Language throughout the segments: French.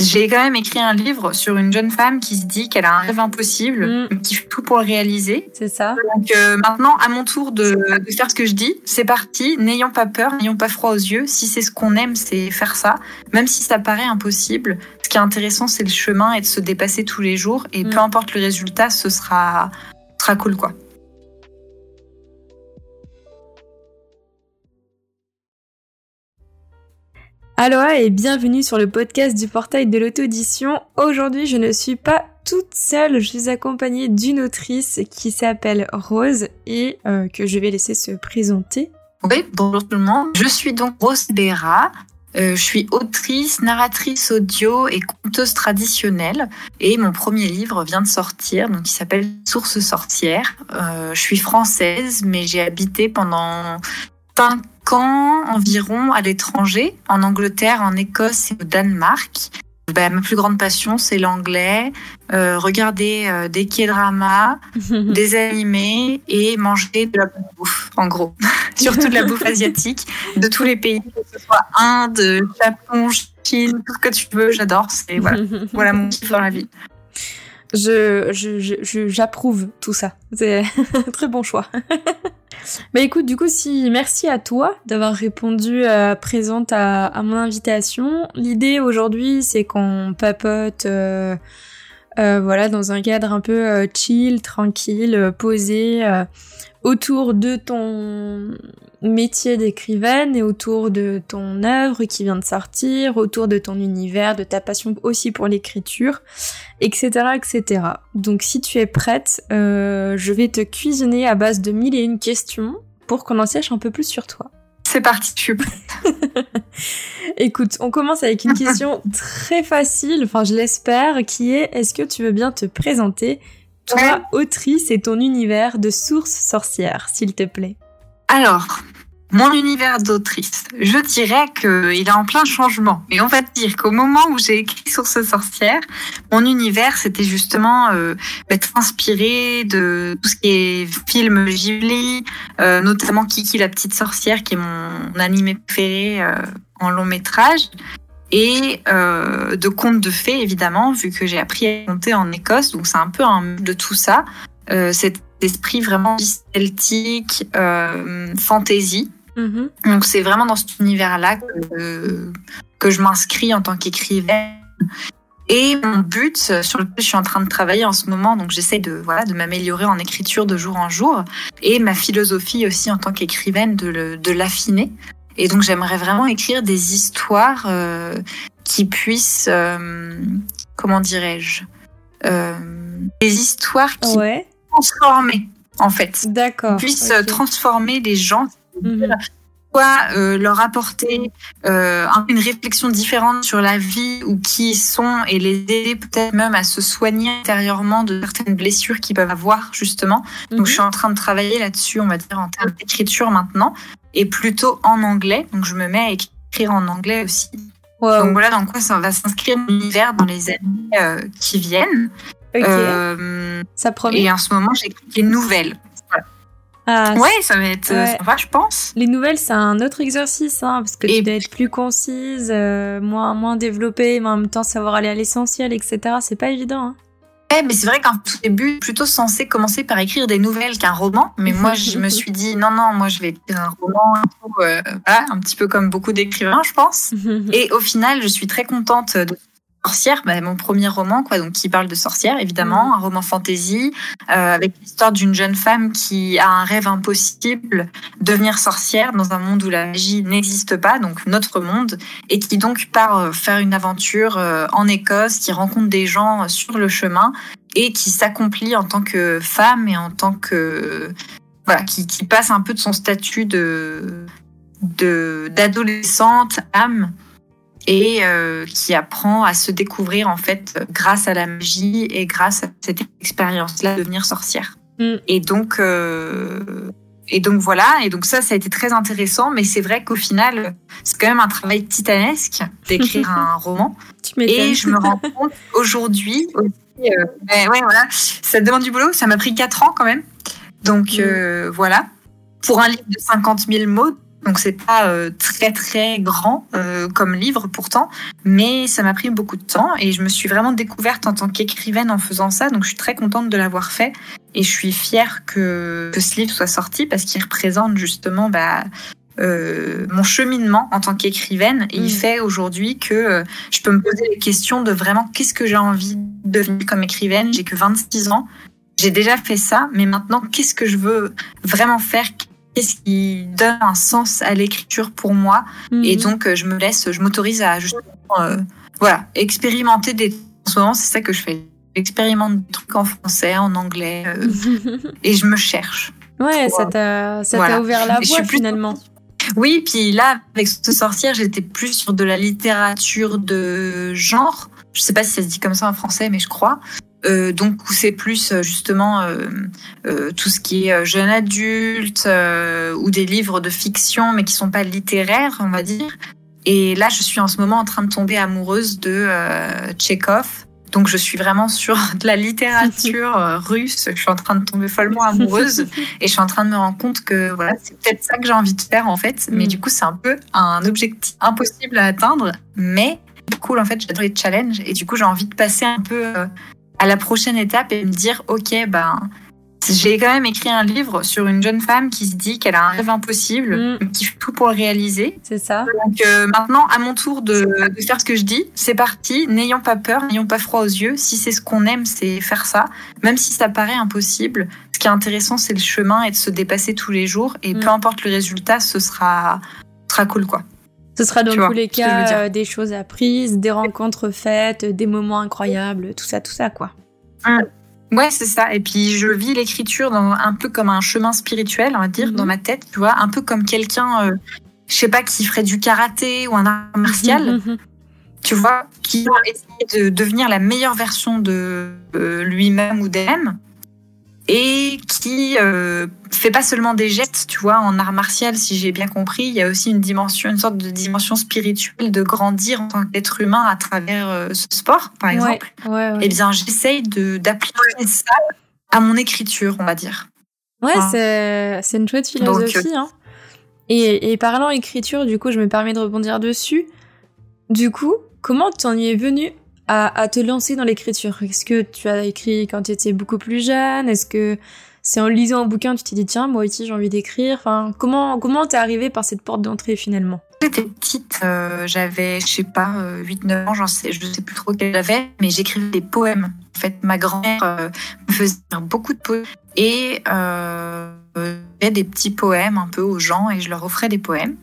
j'ai quand même écrit un livre sur une jeune femme qui se dit qu'elle a un rêve impossible, Mm. qui fait tout pour le réaliser. C'est ça. Donc euh, maintenant, à mon tour de, de faire ce que je dis, c'est parti. N'ayons pas peur, n'ayons pas froid aux yeux. Si c'est ce qu'on aime, c'est faire ça. Même si ça paraît impossible, ce qui est intéressant, c'est le chemin et de se dépasser tous les jours. Et Mm. peu importe le résultat, ce sera, ce sera cool, quoi. Aloha et bienvenue sur le podcast du portail de l'auto-édition. Aujourd'hui, je ne suis pas toute seule, je suis accompagnée d'une autrice qui s'appelle Rose et euh, que je vais laisser se présenter. Bonjour tout le monde. Je suis donc Rose Béra. Euh, je suis autrice, narratrice audio et conteuse traditionnelle. Et mon premier livre vient de sortir, donc il s'appelle Source sorcière. Euh, je suis française, mais j'ai habité pendant cinq ans environ à l'étranger, en Angleterre, en Écosse et au Danemark. Bah, ma plus grande passion, c'est l'anglais. Euh, regarder euh, des K-dramas, des animés et manger de la bonne bouffe, en gros. Surtout de la bouffe asiatique, de tous les pays, que ce soit Inde, Japon, Chine, tout ce que tu veux, j'adore. C'est voilà, voilà mon kiff dans la vie. Je, je, je- je- j'approuve tout ça. C'est un très bon choix. Bah écoute, du coup, si merci à toi d'avoir répondu euh, présente à, mon invitation. L'idée aujourd'hui, c'est qu'on papote, euh, euh, voilà, dans un cadre un peu euh, chill, tranquille, posé, autour de ton métier d'écrivaine et autour de ton œuvre qui vient de sortir, autour de ton univers, de ta passion aussi pour l'écriture etc., etc. Donc si tu es prête, euh, je vais te cuisiner à base de mille et une questions pour qu'on en sache un peu plus sur toi. C'est parti, je suis prête. Écoute, on commence avec une question très facile, enfin je l'espère, qui est est-ce que tu veux bien te présenter, toi, autrice et ton univers de source sorcière, s'il te plaît? Alors, mon univers d'autrice, je dirais qu'il est en plein changement. Et on va dire qu'au moment où j'ai écrit Source sorcière, mon univers, c'était justement euh, être inspiré de tout ce qui est film Ghibli, euh, notamment Kiki la petite sorcière, qui est mon animé préféré euh, en long métrage. Et euh, de contes de fées, évidemment, vu que j'ai appris à compter en Écosse. Donc c'est un peu un de tout ça. Euh, esprit vraiment celtique, euh, fantasy. Mhm. Donc c'est vraiment dans cet univers-là que, que je m'inscris en tant qu'écrivaine. Et mon but, sur lequel je suis en train de travailler en ce moment, donc j'essaie de voilà de m'améliorer en écriture de jour en jour, et ma philosophie aussi en tant qu'écrivaine de, le- de l'affiner. Et donc j'aimerais vraiment écrire des histoires euh, qui puissent, euh, comment dirais-je, euh, des histoires qui Ouais, transformer en fait, d'accord. puissent ok. transformer les gens Mhm. soit euh, leur apporter euh, un- une réflexion différente sur la vie ou qui ils sont et les aider peut-être même à se soigner intérieurement de certaines blessures qu'ils peuvent avoir justement. Donc je suis en train de travailler là-dessus, on va dire en termes d'écriture maintenant et plutôt en anglais. Donc je me mets à écrire en anglais aussi. Wow. Donc voilà dans quoi ça va s'inscrire l'univers dans les années euh, qui viennent. Ok, Euh, ça promet. et en ce moment j'écris des nouvelles. Ah, Ouais, ça va être euh, Ouais. sympa, je pense. Les nouvelles, c'est un autre exercice, hein, parce que Et- tu dois être plus concise, euh, moins, moins développée, mais en même temps savoir aller à l'essentiel, etc. C'est pas évident. Hein. Ouais, mais c'est vrai qu'en tout début, plutôt censé commencer par écrire des nouvelles qu'un roman. Mais moi, je me suis dit, non, non, moi, je vais écrire un roman, euh, voilà, un petit peu comme beaucoup d'écrivains, je pense. Et au final, je suis très contente de Sorcière, bah, mon premier roman, quoi, donc qui parle de sorcière, évidemment, un roman fantasy, euh, avec l'histoire d'une jeune femme qui a un rêve impossible, devenir sorcière dans un monde où la magie n'existe pas, donc notre monde, et qui donc part euh, faire une aventure euh, en Écosse, qui rencontre des gens sur le chemin et qui s'accomplit en tant que femme et en tant que voilà, qui, qui passe un peu de son statut de de d'adolescente âme et euh, qui apprend à se découvrir en fait grâce à la magie et grâce à cette expérience-là de devenir sorcière. Mm. Et donc euh, et donc voilà, et donc ça, ça a été très intéressant, mais c'est vrai qu'au final, c'est quand même un travail titanesque d'écrire un roman. Tu. Et je me rends compte aujourd'hui aussi, euh, ouais, voilà, ça demande du boulot. Ça m'a pris 4 ans quand même. Donc Mm. euh, voilà, pour un livre de 50 000 mots, Donc c'est pas euh, très très grand euh, comme livre pourtant, mais ça m'a pris beaucoup de temps et je me suis vraiment découverte en tant qu'écrivaine en faisant ça. Donc je suis très contente de l'avoir fait et je suis fière que, que ce livre soit sorti parce qu'il représente justement bah, euh, mon cheminement en tant qu'écrivaine et il mm. fait aujourd'hui que euh, je peux me poser les questions de vraiment qu'est-ce que j'ai envie de devenir comme écrivaine. J'ai que 26 ans, j'ai déjà fait ça, mais maintenant qu'est-ce que je veux vraiment faire? Qu'est-ce qui donne un sens à l'écriture pour moi. Mhm. Et donc, euh, je me laisse, je m'autorise à justement, euh, voilà, expérimenter des. En ce moment, c'est ça que je fais. J'expérimente des trucs en français, en anglais, euh, et je me cherche. Ouais, ça t'a, ça t'a ouvert la voie finalement. Oui, puis là, avec ce sortir, j'étais plus sur de la littérature de genre. Je sais pas si ça se dit comme ça en français, mais je crois. Euh, donc c'est plus euh, justement euh, euh, tout ce qui est jeune adulte ou des livres de fiction mais qui sont pas littéraires on va dire. Et là je suis en ce moment en train de tomber amoureuse de Tchekhov. Donc je suis vraiment sur de la littérature russe. Je suis en train de tomber follement amoureuse. Et je suis en train de me rendre compte que voilà c'est peut-être ça que j'ai envie de faire en fait. Mais mm. du coup c'est un peu un objectif impossible à atteindre. Mais cool en fait j'adore les challenges. Et du coup j'ai envie de passer un peu à la prochaine étape et me dire, ok, ben, j'ai quand même écrit un livre sur une jeune femme qui se dit qu'elle a un rêve impossible, mm. qui fait tout pour le réaliser. C'est ça. Donc euh, maintenant, à mon tour de, de, faire ce que je dis, c'est parti. N'ayons pas peur, n'ayons pas froid aux yeux. Si c'est ce qu'on aime, c'est faire ça. Même si ça paraît impossible, ce qui est intéressant, c'est le chemin et de se dépasser tous les jours. Et mm. peu importe le résultat, ce sera, ce sera cool, quoi. Ce sera dans tous les cas euh, des choses apprises, des rencontres faites, des moments incroyables, tout ça, tout ça, quoi. Hum. Ouais, c'est ça. Et puis je vis l'écriture un peu comme un chemin spirituel, on va dire, dans mhm. ma tête, tu vois, un peu comme quelqu'un, euh, je sais pas, qui ferait du karaté ou un art martial, mhm. tu vois, qui va essayer de devenir la meilleure version de euh, lui-même ou d'elle-même et qui euh, fait pas seulement des gestes, tu vois, en art martial, si j'ai bien compris, il y a aussi une dimension, une sorte de dimension spirituelle de grandir en tant qu'être humain à travers euh, ce sport, par exemple. Ouais, Eh bien, j'essaye d'appliquer ça à mon écriture, on va dire. Ouais, c'est une chouette philosophie. Euh, hein. Et, et parlant écriture, du coup, je me permets de rebondir dessus. Du coup, comment t'en y es venu à, te lancer dans l'écriture. Est-ce que tu as écrit quand tu étais beaucoup plus jeune? Est-ce que c'est en lisant un bouquin tu t'es dit tiens moi aussi j'ai envie d'écrire? Enfin comment comment t'es arrivé par cette porte d'entrée finalement? J'étais petite, euh, j'avais je sais pas 8-9 euh, ans, j'en sais, je sais plus trop quel j'avais, mais j'écrivais des poèmes. En fait, ma grand-mère euh, me faisait beaucoup de poèmes. Et euh, des petits poèmes un peu aux gens et je leur offrais des poèmes.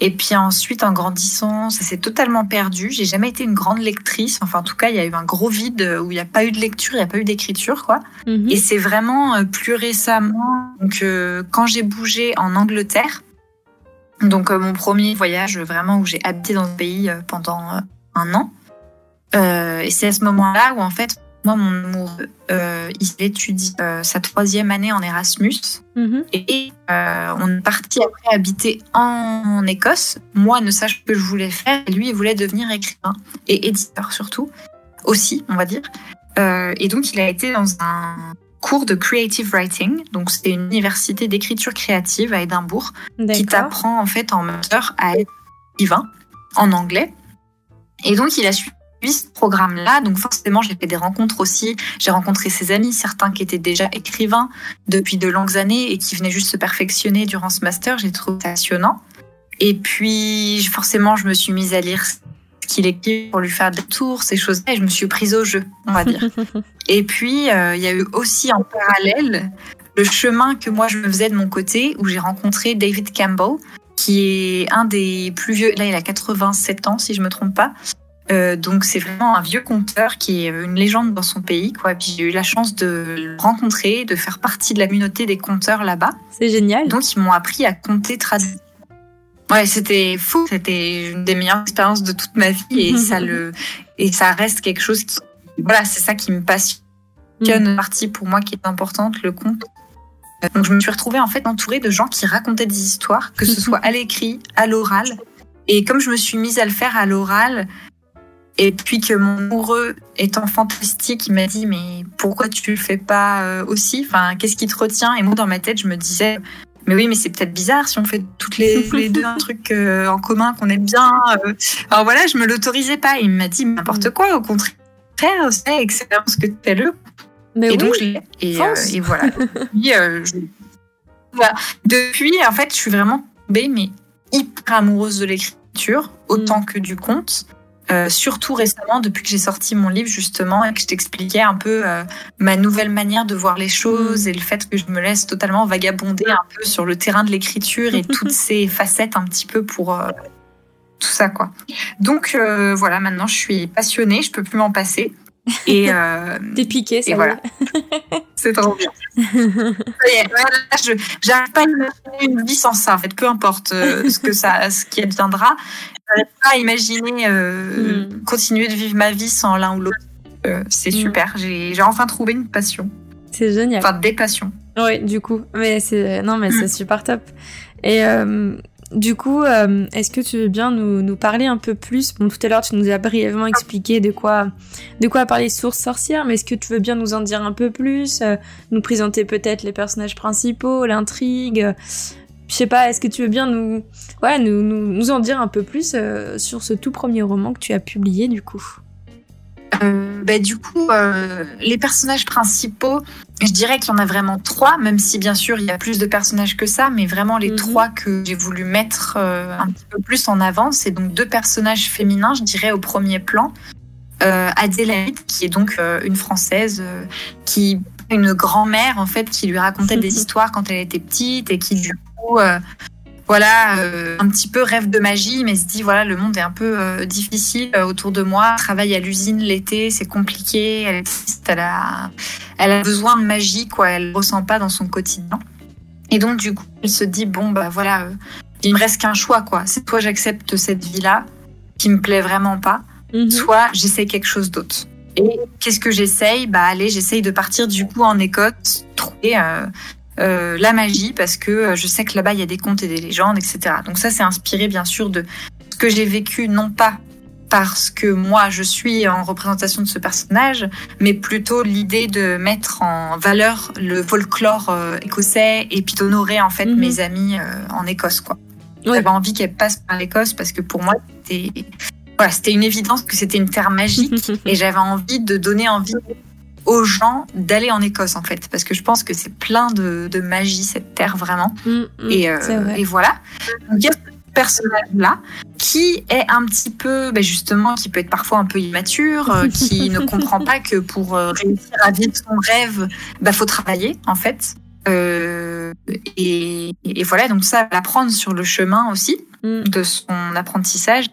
Et puis ensuite, en grandissant, ça s'est totalement perdu. J'ai jamais été une grande lectrice. Enfin, en tout cas, il y a eu un gros vide où il n'y a pas eu de lecture, il n'y a pas eu d'écriture, quoi. Mhm. Et c'est vraiment euh, plus récemment, donc euh, quand j'ai bougé en Angleterre, donc euh, mon premier voyage vraiment où j'ai habité dans ce pays pendant un an. et c'est à ce moment-là où en fait moi, mon amoureux, euh, il étudie euh, sa troisième année en Erasmus. Mhm. Et euh, on est parti après habiter en, Écosse. Moi, ne sache que je voulais faire. Et lui, il voulait devenir écrivain et éditeur surtout. Aussi, on va dire. et donc, il a été dans un cours de creative writing. Donc, c'est une université d'écriture créative à Édimbourg qui t'apprend en fait en master à être écrivain en anglais. Et donc, il a suivi ce programme-là. Donc forcément, j'ai fait des rencontres aussi. J'ai rencontré ses amis, certains qui étaient déjà écrivains depuis de longues années et qui venaient juste se perfectionner durant ce master. J'ai trouvé passionnant. Et puis forcément, je me suis mise à lire ce qu'il écrit pour lui faire des tours, ces choses-là, et je me suis prise au jeu, on va dire. et puis, euh, il y a eu aussi en parallèle le chemin que moi je me faisais de mon côté, où j'ai rencontré David Campbell, qui est un des plus vieux, là il a 87 ans si je me trompe pas, euh, donc c'est vraiment un vieux conteur qui est une légende dans son pays. Quoi. Puis j'ai eu la chance de le rencontrer, de faire partie de la communauté des conteurs là-bas. C'est génial. Donc ils m'ont appris à compter traduire. Ouais, c'était fou. C'était une des meilleures expériences de toute ma vie et ça le et ça reste quelque chose qui voilà, c'est ça qui me passionne. Une mm. partie pour moi qui est importante, le conte. Donc je me suis retrouvée en fait entourée de gens qui racontaient des histoires, que ce soit à l'écrit, à l'oral. Et comme je me suis mise à le faire à l'oral, et puis que mon amoureux, étant fantastique, il m'a dit mais pourquoi tu le fais pas euh, aussi? Enfin, qu'est-ce qui te retient? Et moi, dans ma tête, je me disais mais oui, mais c'est peut-être bizarre si on fait toutes les, les deux un truc euh, en commun qu'on aime bien. Euh. Alors voilà, je me l'autorisais pas. Il m'a dit n'importe quoi, au contraire, c'est excellent ce que tu fais le. Mais et donc je l'ai. Et, euh, et, voilà. Depuis, voilà. Depuis, en fait, je suis vraiment tombée, mais hyper amoureuse de l'écriture, autant mm. que du conte. Euh, surtout récemment, depuis que j'ai sorti mon livre justement et que je t'expliquais un peu euh, ma nouvelle manière de voir les choses et le fait que je me laisse totalement vagabonder un peu sur le terrain de l'écriture et toutes ces facettes un petit peu pour euh, tout ça quoi. Donc voilà, maintenant je suis passionnée, je peux plus m'en passer. Et t'es piqué, ça. Et voilà, c'est trop bien. J'arrive pas à imaginer une vie sans ça. En fait, peu importe ce que ça, ce qui adviendra, n'arrive pas à imaginer euh, hmm. continuer de vivre ma vie sans l'un ou l'autre. Euh, c'est hmm. super. J'ai enfin trouvé une passion. C'est génial. Enfin, des passions. Oui, du coup. Mais c'est non, mais c'est hmm. super top. Et euh, du coup, est-ce que tu veux bien nous, nous, parler un peu plus? Bon, tout à l'heure, tu nous as brièvement expliqué de quoi, de quoi parler source sorcière, mais est-ce que tu veux bien nous en dire un peu plus Nous présenter peut-être les personnages principaux, l'intrigue? Je sais pas, est-ce que tu veux bien nous, ouais, nous, nous, en dire un peu plus euh, sur ce tout premier roman que tu as publié du coup? Euh, bah, du coup, euh, les personnages principaux, je dirais qu'il y en a vraiment trois, même si bien sûr il y a plus de personnages que ça, mais vraiment les mhm. trois que j'ai voulu mettre un petit peu plus en avant, c'est donc deux personnages féminins, je dirais au premier plan. Adélaïde, qui est donc une française qui une grand-mère en fait qui lui racontait des histoires quand elle était petite et qui du euh, voilà, euh, un petit peu rêve de magie, mais se dit voilà, le monde est un peu euh, difficile autour de moi. Travaille à l'usine l'été, c'est compliqué. Elle elle a, elle a besoin de magie, quoi. Elle ressent pas dans son quotidien. Et donc du coup, elle se dit bon bah voilà, il me reste qu'un choix, quoi. C'est soit j'accepte cette vie-là qui me plaît vraiment pas, mhm. soit j'essaie quelque chose d'autre. Et qu'est-ce que j'essaye? Bah allez, j'essaye de partir du coup en Écosse, trouver euh, la magie parce que euh, je sais que là-bas il y a des contes et des légendes, etc. Donc ça c'est inspiré bien sûr de ce que j'ai vécu, non pas parce que moi je suis en représentation de ce personnage, mais plutôt l'idée de mettre en valeur le folklore euh, écossais et puis d'honorer en fait mhm. mes amis en Écosse quoi. J'avais envie qu'elle passe par l'Écosse parce que pour moi c'était voilà, c'était une évidence que c'était une terre magique et j'avais envie de donner envie aux gens d'aller en Écosse en fait. Parce que je pense que c'est plein de, magie cette terre vraiment. Mm, mm, euh, et, voilà. Il y a ce personnage là qui est un petit peu ben justement qui peut être parfois un peu immature euh, qui ne comprend pas que pour euh, réussir à vivre son rêve il bah, faut travailler en fait. Et, voilà. Donc ça l'apprendre sur le chemin aussi mm. de son apprentissage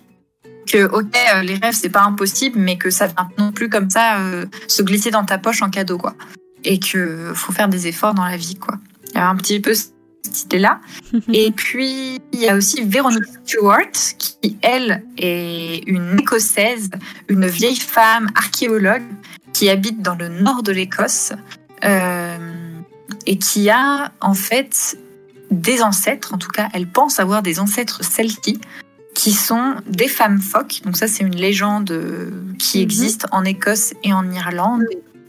que ok euh, les rêves c'est pas impossible mais que ça vient non plus comme ça euh, se glisser dans ta poche en cadeau quoi. Et que faut faire des efforts dans la vie quoi. Il y a un petit peu cette idée là et puis il y a aussi Véronique Stewart qui elle est une écossaise une vieille femme archéologue qui habite dans le nord de l'Écosse euh, et qui a en fait des ancêtres, en tout cas elle pense avoir des ancêtres celtiques qui sont des femmes phoques. Donc ça, c'est une légende euh, qui mhm. existe en Écosse et en Irlande,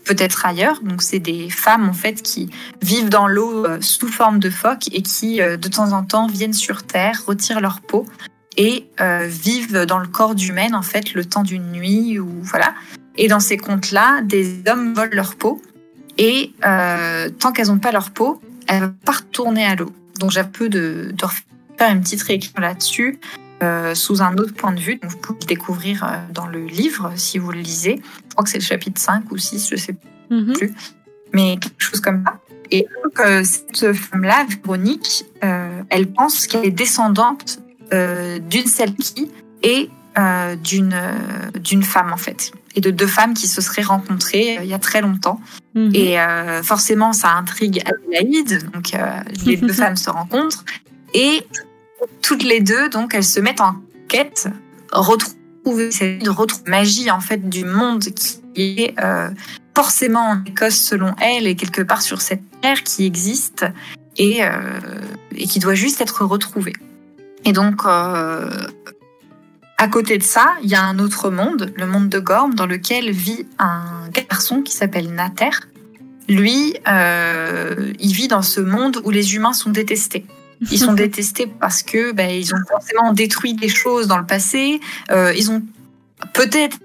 peut-être ailleurs. Donc c'est des femmes en fait qui vivent dans l'eau euh, sous forme de phoques et qui euh, de temps en temps viennent sur Terre, retirent leur peau et vivent dans le corps d'humaine en fait le temps d'une nuit ou voilà. Et dans ces contes-là, des hommes volent leur peau et tant qu'elles n'ont pas leur peau, elles ne vont pas retourner à l'eau. Donc j'ai un peu de, de faire une petite réécriture là-dessus. Euh, sous un autre point de vue. vous pouvez le découvrir euh, dans le livre si vous le lisez. Je crois que c'est le chapitre 5 ou 6, je ne sais mhm. plus. Mais quelque chose comme ça. Et donc, euh, cette femme-là, Véronique, elle pense qu'elle est descendante d'une Selkie et d'une d'une femme, en fait. Et de deux femmes qui se seraient rencontrées il y a très longtemps. Mhm. Et forcément, ça intrigue Adélaïde. Donc, les deux femmes se rencontrent. Et toutes les deux, donc, elles se mettent en quête, retrouver cette magie en fait du monde qui est euh, forcément en Écosse selon elles et quelque part sur cette terre qui existe et, euh, qui doit juste être retrouvée. Et donc, euh, à côté de ça, il y a un autre monde, le monde de Gorm, dans lequel vit un garçon qui s'appelle Nater lui, il vit dans ce monde où les humains sont détestés. Ils sont détestés parce que ben, ils ont forcément détruit des choses dans le passé. Euh, ils ont peut-être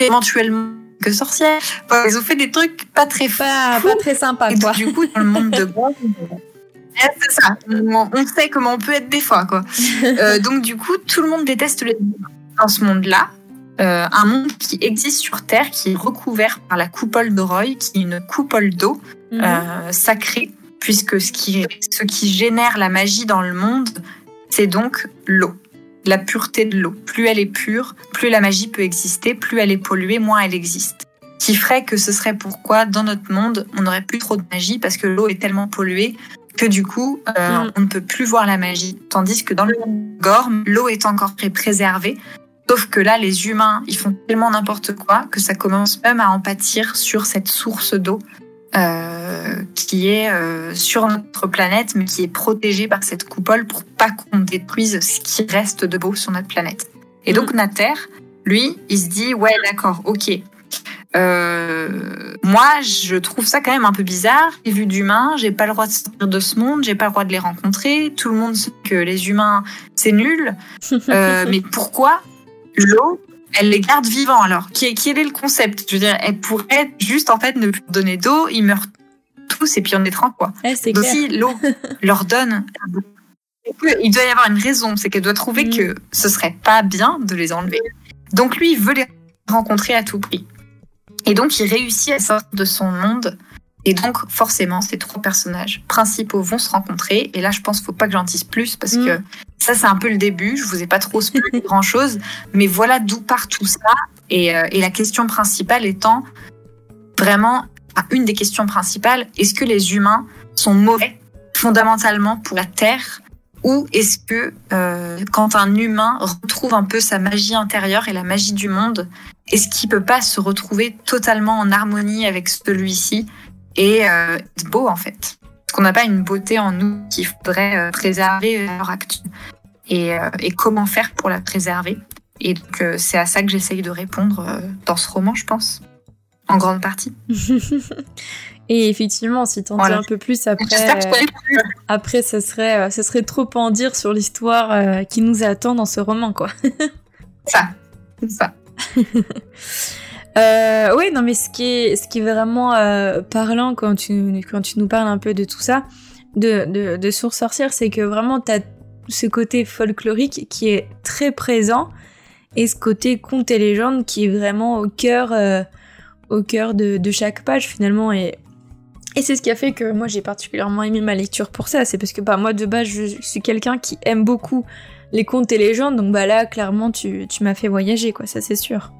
éventuellement que sorcières. ils ont fait des trucs pas très pas, pas très sympas. Et du coup, dans le monde de c'est ça. On sait comment on peut être des fois, quoi. Euh, donc du coup, tout le monde déteste les. Dans ce monde-là, euh, un monde qui existe sur Terre, qui est recouvert par la coupole d'Oroy, qui est une coupole d'eau mhm. euh, sacrée, puisque ce qui, ce qui génère la magie dans le monde, c'est donc l'eau, la pureté de l'eau. Plus elle est pure, plus la magie peut exister, plus elle est polluée, moins elle existe. Qui ferait que ce serait pourquoi dans notre monde, on n'aurait plus trop de magie parce que l'eau est tellement polluée que du coup, euh, mhm. on ne peut plus voir la magie. Tandis que dans le Gorm, l'eau est encore très préservée, Sauf que là, les humains, ils font tellement n'importe quoi que ça commence même à en pâtir sur cette source d'eau euh, qui est euh, sur notre planète, mais qui est protégée par cette coupole pour pas qu'on détruise ce qui reste de beau sur notre planète. Et donc mm. Nater, lui, il se dit ouais, d'accord, ok. Euh, moi, je trouve ça quand même un peu bizarre. J'ai vu d'humains, j'ai pas le droit de sortir de ce monde, j'ai pas le droit de les rencontrer. Tout le monde sait que les humains, c'est nul. Mais pourquoi l'eau, elle les garde vivants alors. Qui est, quel est le concept? Je veux dire, elle pourrait juste en fait ne plus donner d'eau, ils meurent tous et puis on est tranquille quoi. Donc si l'eau leur donne, il doit y avoir une raison, c'est qu'elle doit trouver mm. que ce serait pas bien de les enlever. Donc lui, il veut les rencontrer à tout prix. Et donc il réussit à sortir de son monde et donc, forcément, ces trois personnages principaux vont se rencontrer. Et là, je pense qu'il ne faut pas que j'en dise plus parce que mm. Ça, c'est un peu le début. Je vous ai pas trop spoilé grand chose. Mais voilà d'où part tout ça. Et, euh, la question principale étant vraiment, une des questions principales, est-ce que les humains sont mauvais fondamentalement pour la Terre? Ou est-ce que euh, quand un humain retrouve un peu sa magie intérieure et la magie du monde, est-ce qu'il peut pas se retrouver totalement en harmonie avec celui-ci et euh, c'est beau en fait? Parce qu'on n'a pas une beauté en nous qu'il faudrait euh, préserver à l'heure actuelle. Et, euh, et, comment faire pour la préserver Et donc euh, c'est à ça que j'essaye de répondre dans ce roman, je pense, en grande partie. Et effectivement, si t'en dis un peu plus après, après, ce serait, ce serait trop en dire sur l'histoire qui nous attend dans ce roman, quoi. ça, ça. Euh, oui, non, mais ce qui est, ce qui est vraiment euh, parlant quand tu, quand tu nous parles un peu de tout ça, de, de, de Source Sorcière, c'est que vraiment t'as ce côté folklorique qui est très présent et ce côté conte et légende qui est vraiment au cœur, euh, au cœur de, de chaque page finalement. Et et c'est ce qui a fait que moi j'ai particulièrement aimé ma lecture pour ça, c'est parce que bah moi de base je suis quelqu'un qui aime beaucoup les contes et légendes, donc bah là clairement tu, tu m'as fait voyager quoi, ça c'est sûr.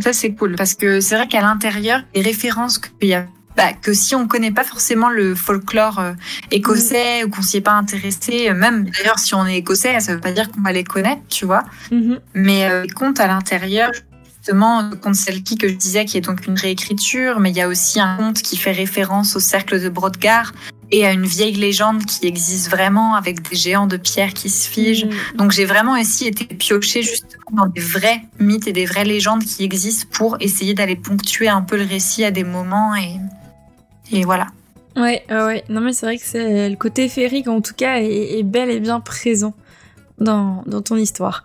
Ça, c'est cool. Parce que c'est vrai qu'à l'intérieur, les références qu'il y a bah, que si on connaît pas forcément le folklore euh, écossais ou qu'on s'y est pas intéressé, euh, même d'ailleurs si on est écossais, ça veut pas dire qu'on va les connaître, tu vois. Mm-hmm. Mais euh, les contes à l'intérieur, justement, le conte Selkie que je disais, qui est donc une réécriture, mais il y a aussi un conte qui fait référence au cercle de Brodgar, et à une vieille légende qui existe vraiment avec des géants de pierre qui se figent. Mm. Donc j'ai vraiment aussi été piochée justement dans des vrais mythes et des vraies légendes qui existent pour essayer d'aller ponctuer un peu le récit à des moments et, et voilà. Ouais, ouais, non mais c'est vrai que c'est le côté féerique en tout cas est, bel et bien présent dans, dans ton histoire.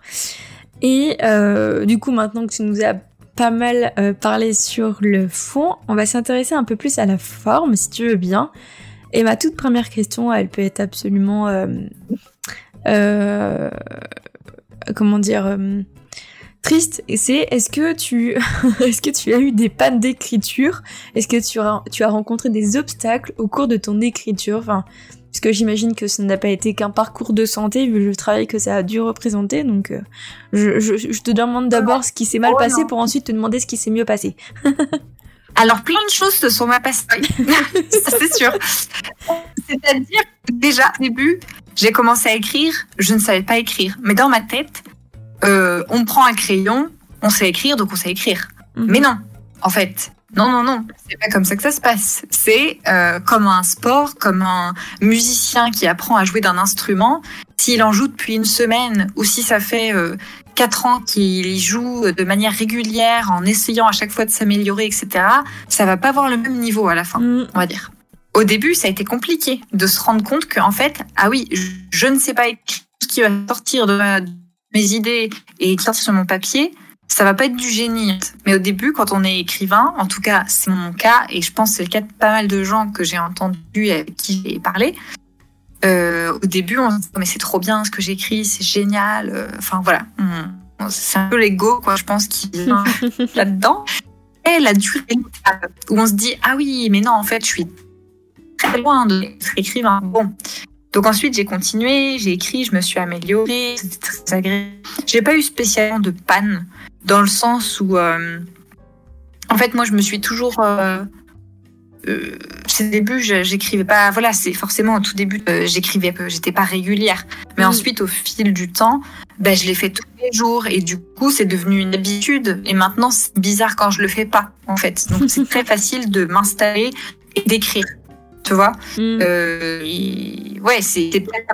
Et euh, du coup maintenant que tu nous as pas mal euh, parlé sur le fond, on va s'intéresser un peu plus à la forme si tu veux bien. Et ma toute première question, elle peut être absolument... Euh, euh, comment dire euh, triste et c'est est-ce que tu est-ce que tu as eu des pannes d'écriture? Est-ce que tu as, tu as rencontré des obstacles au cours de ton écriture? Enfin parce que j'imagine que ce n'a pas été qu'un parcours de santé vu le travail que ça a dû représenter donc je, je, je, te demande d'abord ce qui s'est mal oh passé pour ensuite te demander ce qui s'est mieux passé Alors, plein de choses se sont mal passées. ça, c'est sûr. C'est-à-dire déjà, au début, j'ai commencé à écrire, je ne savais pas écrire. Mais dans ma tête, euh, on prend un crayon, on sait écrire, donc on sait écrire. Mhm. Mais non, en fait. Non, non, non, c'est pas comme ça que ça se passe. C'est euh, comme un sport, comme un musicien qui apprend à jouer d'un instrument. S'il en joue depuis une semaine ou si ça fait euh, 4 ans qu'il y joue de manière régulière en essayant à chaque fois de s'améliorer, etc., ça va pas avoir le même niveau à la fin, mm. on va dire. Au début, ça a été compliqué de se rendre compte qu'en fait, ah oui, je, ne sais pas écrire ce qui va sortir de, mes idées et sortir sur mon papier, ça va pas être du génie. Mais au début, quand on est écrivain, en tout cas, c'est mon cas, et je pense que c'est le cas de pas mal de gens que j'ai entendu et avec qui j'ai parlé. Euh, au début, on se dit, mais c'est trop bien ce que j'écris, c'est génial. Euh, enfin, voilà. C'est un peu l'ego, quoi, je pense, qui vient là-dedans. Et la durée où on se dit, ah oui, mais non, en fait, je suis très loin d'être écrivain. Bon. Donc ensuite, j'ai continué, j'ai écrit, je me suis améliorée, c'était très agréable. J'ai pas eu spécialement de panne dans le sens où, euh, en fait, moi, je me suis toujours. Euh, euh, j'écrivais pas. Voilà, c'est forcément au tout début, euh, j'écrivais peu, j'étais pas régulière. Mais mm. ensuite, au fil du temps, ben, je l'ai fait tous les jours et du coup, c'est devenu une habitude. Et maintenant, c'est bizarre quand je le fais pas, en fait. Donc, c'est très facile de m'installer et d'écrire tu vois. Mm. Euh, ouais, c'est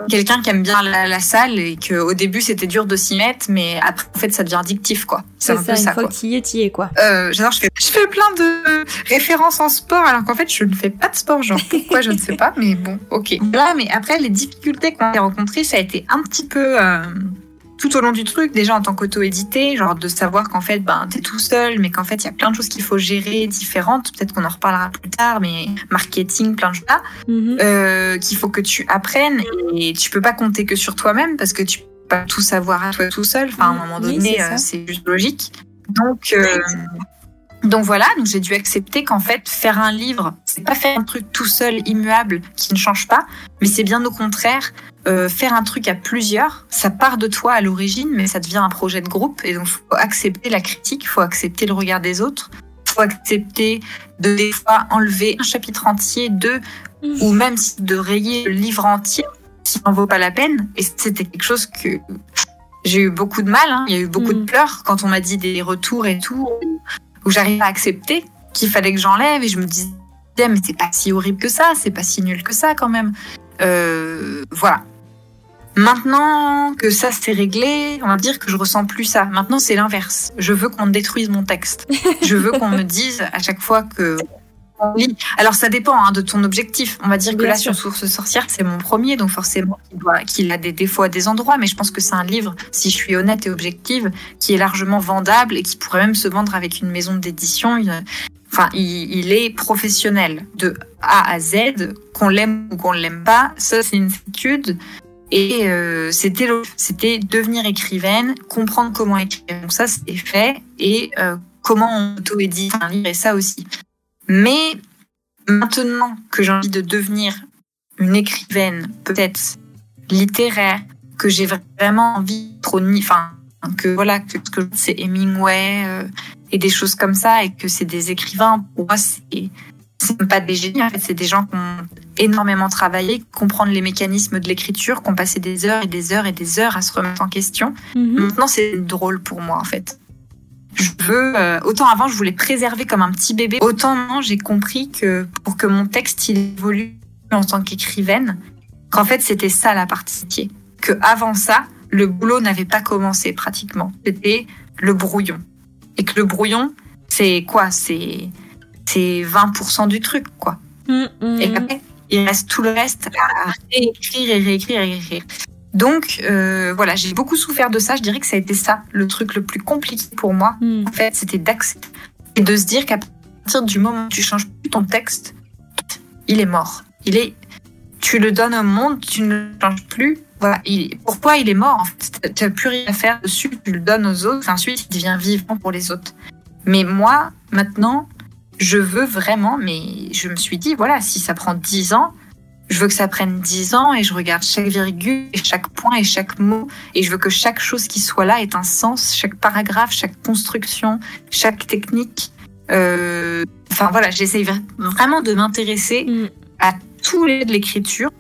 quelqu'un qui aime bien la, salle et qu'au début c'était dur de s'y mettre, mais après en fait ça devient addictif quoi. C'est ça, une fois que tu y es, tu y es quoi. Euh, J'adore, je fais, je fais plein de références en sport alors qu'en fait je ne fais pas de sport, genre pourquoi je ne sais pas, mais bon, ok. Là, mais après les difficultés qu'on a rencontrées, ça a été un petit peu. Euh, tout au long du truc, déjà en tant qu'auto-édité, genre de savoir qu'en fait, ben, t'es tout seul, mais qu'en fait, il y a plein de choses qu'il faut gérer différentes. Peut-être qu'on en reparlera plus tard, mais marketing, plein de choses là, mhm. euh, qu'il faut que tu apprennes et tu peux pas compter que sur toi-même parce que tu peux pas tout savoir à toi tout seul. Enfin, à un moment donné, euh, c'est juste logique. Donc, euh, donc voilà, donc j'ai dû accepter qu'en fait, faire un livre, c'est pas faire un truc tout seul, immuable, qui ne change pas, mais c'est bien au contraire euh, faire un truc à plusieurs, ça part de toi à l'origine, mais ça devient un projet de groupe. Et donc, faut accepter la critique, il faut accepter le regard des autres, faut accepter de des fois enlever un chapitre entier, deux, ou même de rayer le livre entier, qui n'en vaut pas la peine. Et c'était quelque chose que j'ai eu beaucoup de mal. Hein. Il y a eu beaucoup de mm. pleurs quand on m'a dit des retours et tout, où j'arrive à accepter qu'il fallait que j'enlève. Et je me disais, mais c'est pas si horrible que ça, c'est pas si nul que ça quand même. Euh, voilà. Maintenant que ça s'est réglé, on va dire que je ressens plus ça. Maintenant, c'est l'inverse. Je veux qu'on détruise mon texte. je veux qu'on me dise à chaque fois que oui. Alors ça dépend hein, de ton objectif. On va dire que là sur Source sorcière, c'est mon premier, donc forcément qu'il a des défauts à des endroits, mais je pense que c'est un livre, si je suis honnête et objective, qui est largement vendable et qui pourrait même se vendre avec une maison d'édition. Enfin, il, il, est professionnel de A à Z, qu'on l'aime ou qu'on l'aime pas. Ça, c'est une certitude. Et euh, c'était c'était devenir écrivaine, comprendre comment écrire. Donc ça, c'était fait. Et euh, comment on auto-édite un livre, et ça aussi. Mais maintenant que j'ai envie de devenir une écrivaine, peut-être littéraire, que j'ai vraiment envie trop enfin que voilà que, que c'est Hemingway euh, et des choses comme ça et que c'est des écrivains pour moi c'est c'est pas des génies en fait c'est des gens qui ont énormément travaillé, comprendre les mécanismes de l'écriture, qu'on passait des heures et des heures et des heures à se remettre en question. Mhm. Maintenant, c'est drôle pour moi, en fait. Je veux, euh, autant avant, je voulais préserver comme un petit bébé, autant maintenant, j'ai compris que pour que mon texte il évolue en tant qu'écrivaine, qu'en fait, c'était ça la partie Que avant ça, le boulot n'avait pas commencé pratiquement. C'était le brouillon. Et que le brouillon, c'est quoi? C'est c'est 20% du truc, quoi. Mm, mm. Et après, il reste tout le reste à réécrire et réécrire et réécrire. Donc euh, voilà, j'ai beaucoup souffert de ça. Je dirais que ça a été ça le truc le plus compliqué pour moi. Hmm. En fait, c'était d'accepter et de se dire qu'à partir du moment où tu changes plus ton texte, il est mort. Il est, tu le donnes au monde, tu ne le changes plus. Voilà. pourquoi il est mort en fait? Tu n'as plus rien à faire dessus. Tu le donnes aux autres. Ensuite, il devient vivant pour les autres. Mais moi, maintenant, je veux vraiment, mais je me suis dit, voilà, si ça prend 10 ans, je veux que ça prenne 10 ans et je regarde chaque virgule, chaque point et chaque mot. Et je veux que chaque chose qui soit là ait un sens, chaque paragraphe, chaque construction, chaque technique. Euh, enfin voilà, j'essaye vraiment de m'intéresser mm. à tous les de l'écriture.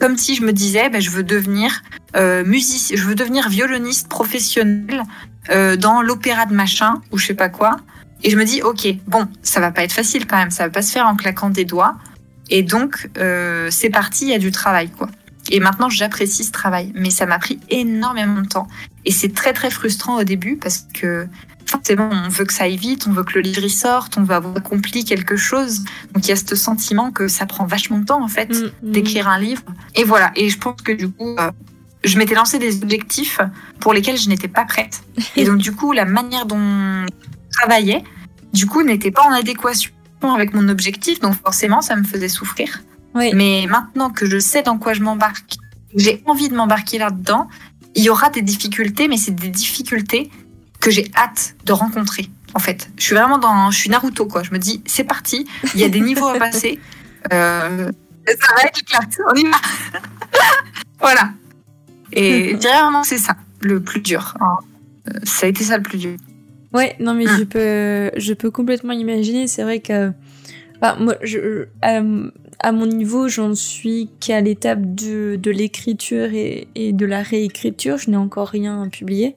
Comme si je me disais, ben, je veux devenir euh, musicien, je veux devenir violoniste professionnel euh, dans l'opéra de machin ou je sais pas quoi. Et je me dis, ok, bon, ça va pas être facile quand même, ça va pas se faire en claquant des doigts. Et donc, euh, c'est parti, il y a du travail, quoi. Et maintenant, j'apprécie ce travail. Mais ça m'a pris énormément de temps. Et c'est très, très frustrant au début parce que forcément, on veut que ça aille vite, on veut que le livre y sorte, on veut avoir accompli quelque chose. Donc il y a ce sentiment que ça prend vachement de temps, en fait, mm, mm. d'écrire un livre. Et voilà. Et je pense que du coup, euh, je m'étais lancé des objectifs pour lesquels je n'étais pas prête. Et donc, du coup, la manière dont je travaillais, du coup, n'était pas en adéquation avec mon objectif. Donc, forcément, ça me faisait souffrir. Mais maintenant que je sais dans quoi je m'embarque, j'ai envie de m'embarquer là-dedans, il y aura des difficultés, mais c'est des difficultés que j'ai hâte de rencontrer. En fait, je suis vraiment dans, je suis Naruto quoi. Je me dis, c'est parti. Il y a des niveaux à passer. Euh, ça va être On y va. voilà. Et vraiment, c'est ça le plus dur. Hein. Euh, ça a été ça le plus dur. Ouais, non mais je hum. peux, je peux complètement imaginer. C'est vrai que, moi, je, à, mon niveau, j'en suis qu'à l'étape de, de l'écriture et, et, de la réécriture. Je n'ai encore rien publié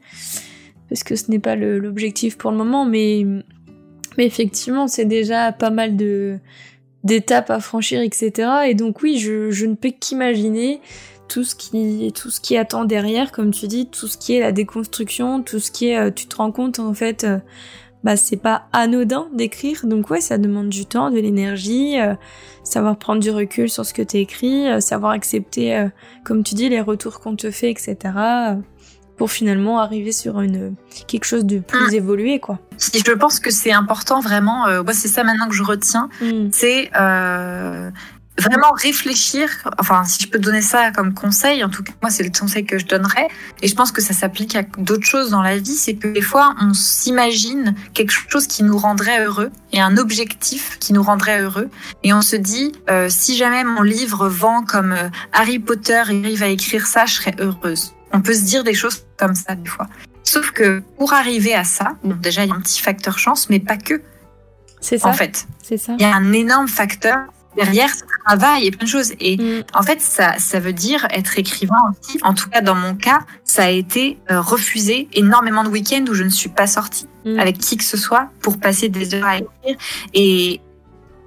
parce que ce n'est pas l'objectif pour le moment, mais, mais effectivement, c'est déjà pas mal de d'étapes à franchir, etc. Et donc oui, je, je ne peux qu'imaginer tout ce qui tout ce qui attend derrière comme tu dis tout ce qui est la déconstruction tout ce qui est euh, tu te rends compte en fait euh, bah c'est pas anodin d'écrire donc ouais ça demande du temps de l'énergie euh, savoir prendre du recul sur ce que tu écrit savoir accepter comme tu dis les retours qu'on te fait etc pour finalement arriver sur une quelque chose de plus ah. évolué quoi. Je pense que c'est important vraiment. moi c'est ça maintenant que je retiens. Mm. C'est vraiment réfléchir, enfin si je peux donner ça comme conseil, en tout cas moi c'est le conseil que je donnerais, et je pense que ça s'applique à d'autres choses dans la vie, c'est que des fois on s'imagine quelque chose qui nous rendrait heureux, et un objectif qui nous rendrait heureux, et on se dit euh, si jamais mon livre vend comme euh, Harry Potter arrive à écrire ça, je serais heureuse. On peut se dire des choses comme ça des fois. Sauf que pour arriver à ça, déjà il y a un petit facteur chance, mais pas que. C'est ça. En fait, c'est ça. Il y a un énorme facteur derrière ce travail et plein de choses. Et mm. en fait, ça, ça veut dire être écrivain aussi. En tout cas, dans mon cas, ça a été euh, refusé énormément de week-ends où je ne suis pas sortie mm. avec qui que ce soit pour passer des heures à écrire. Et,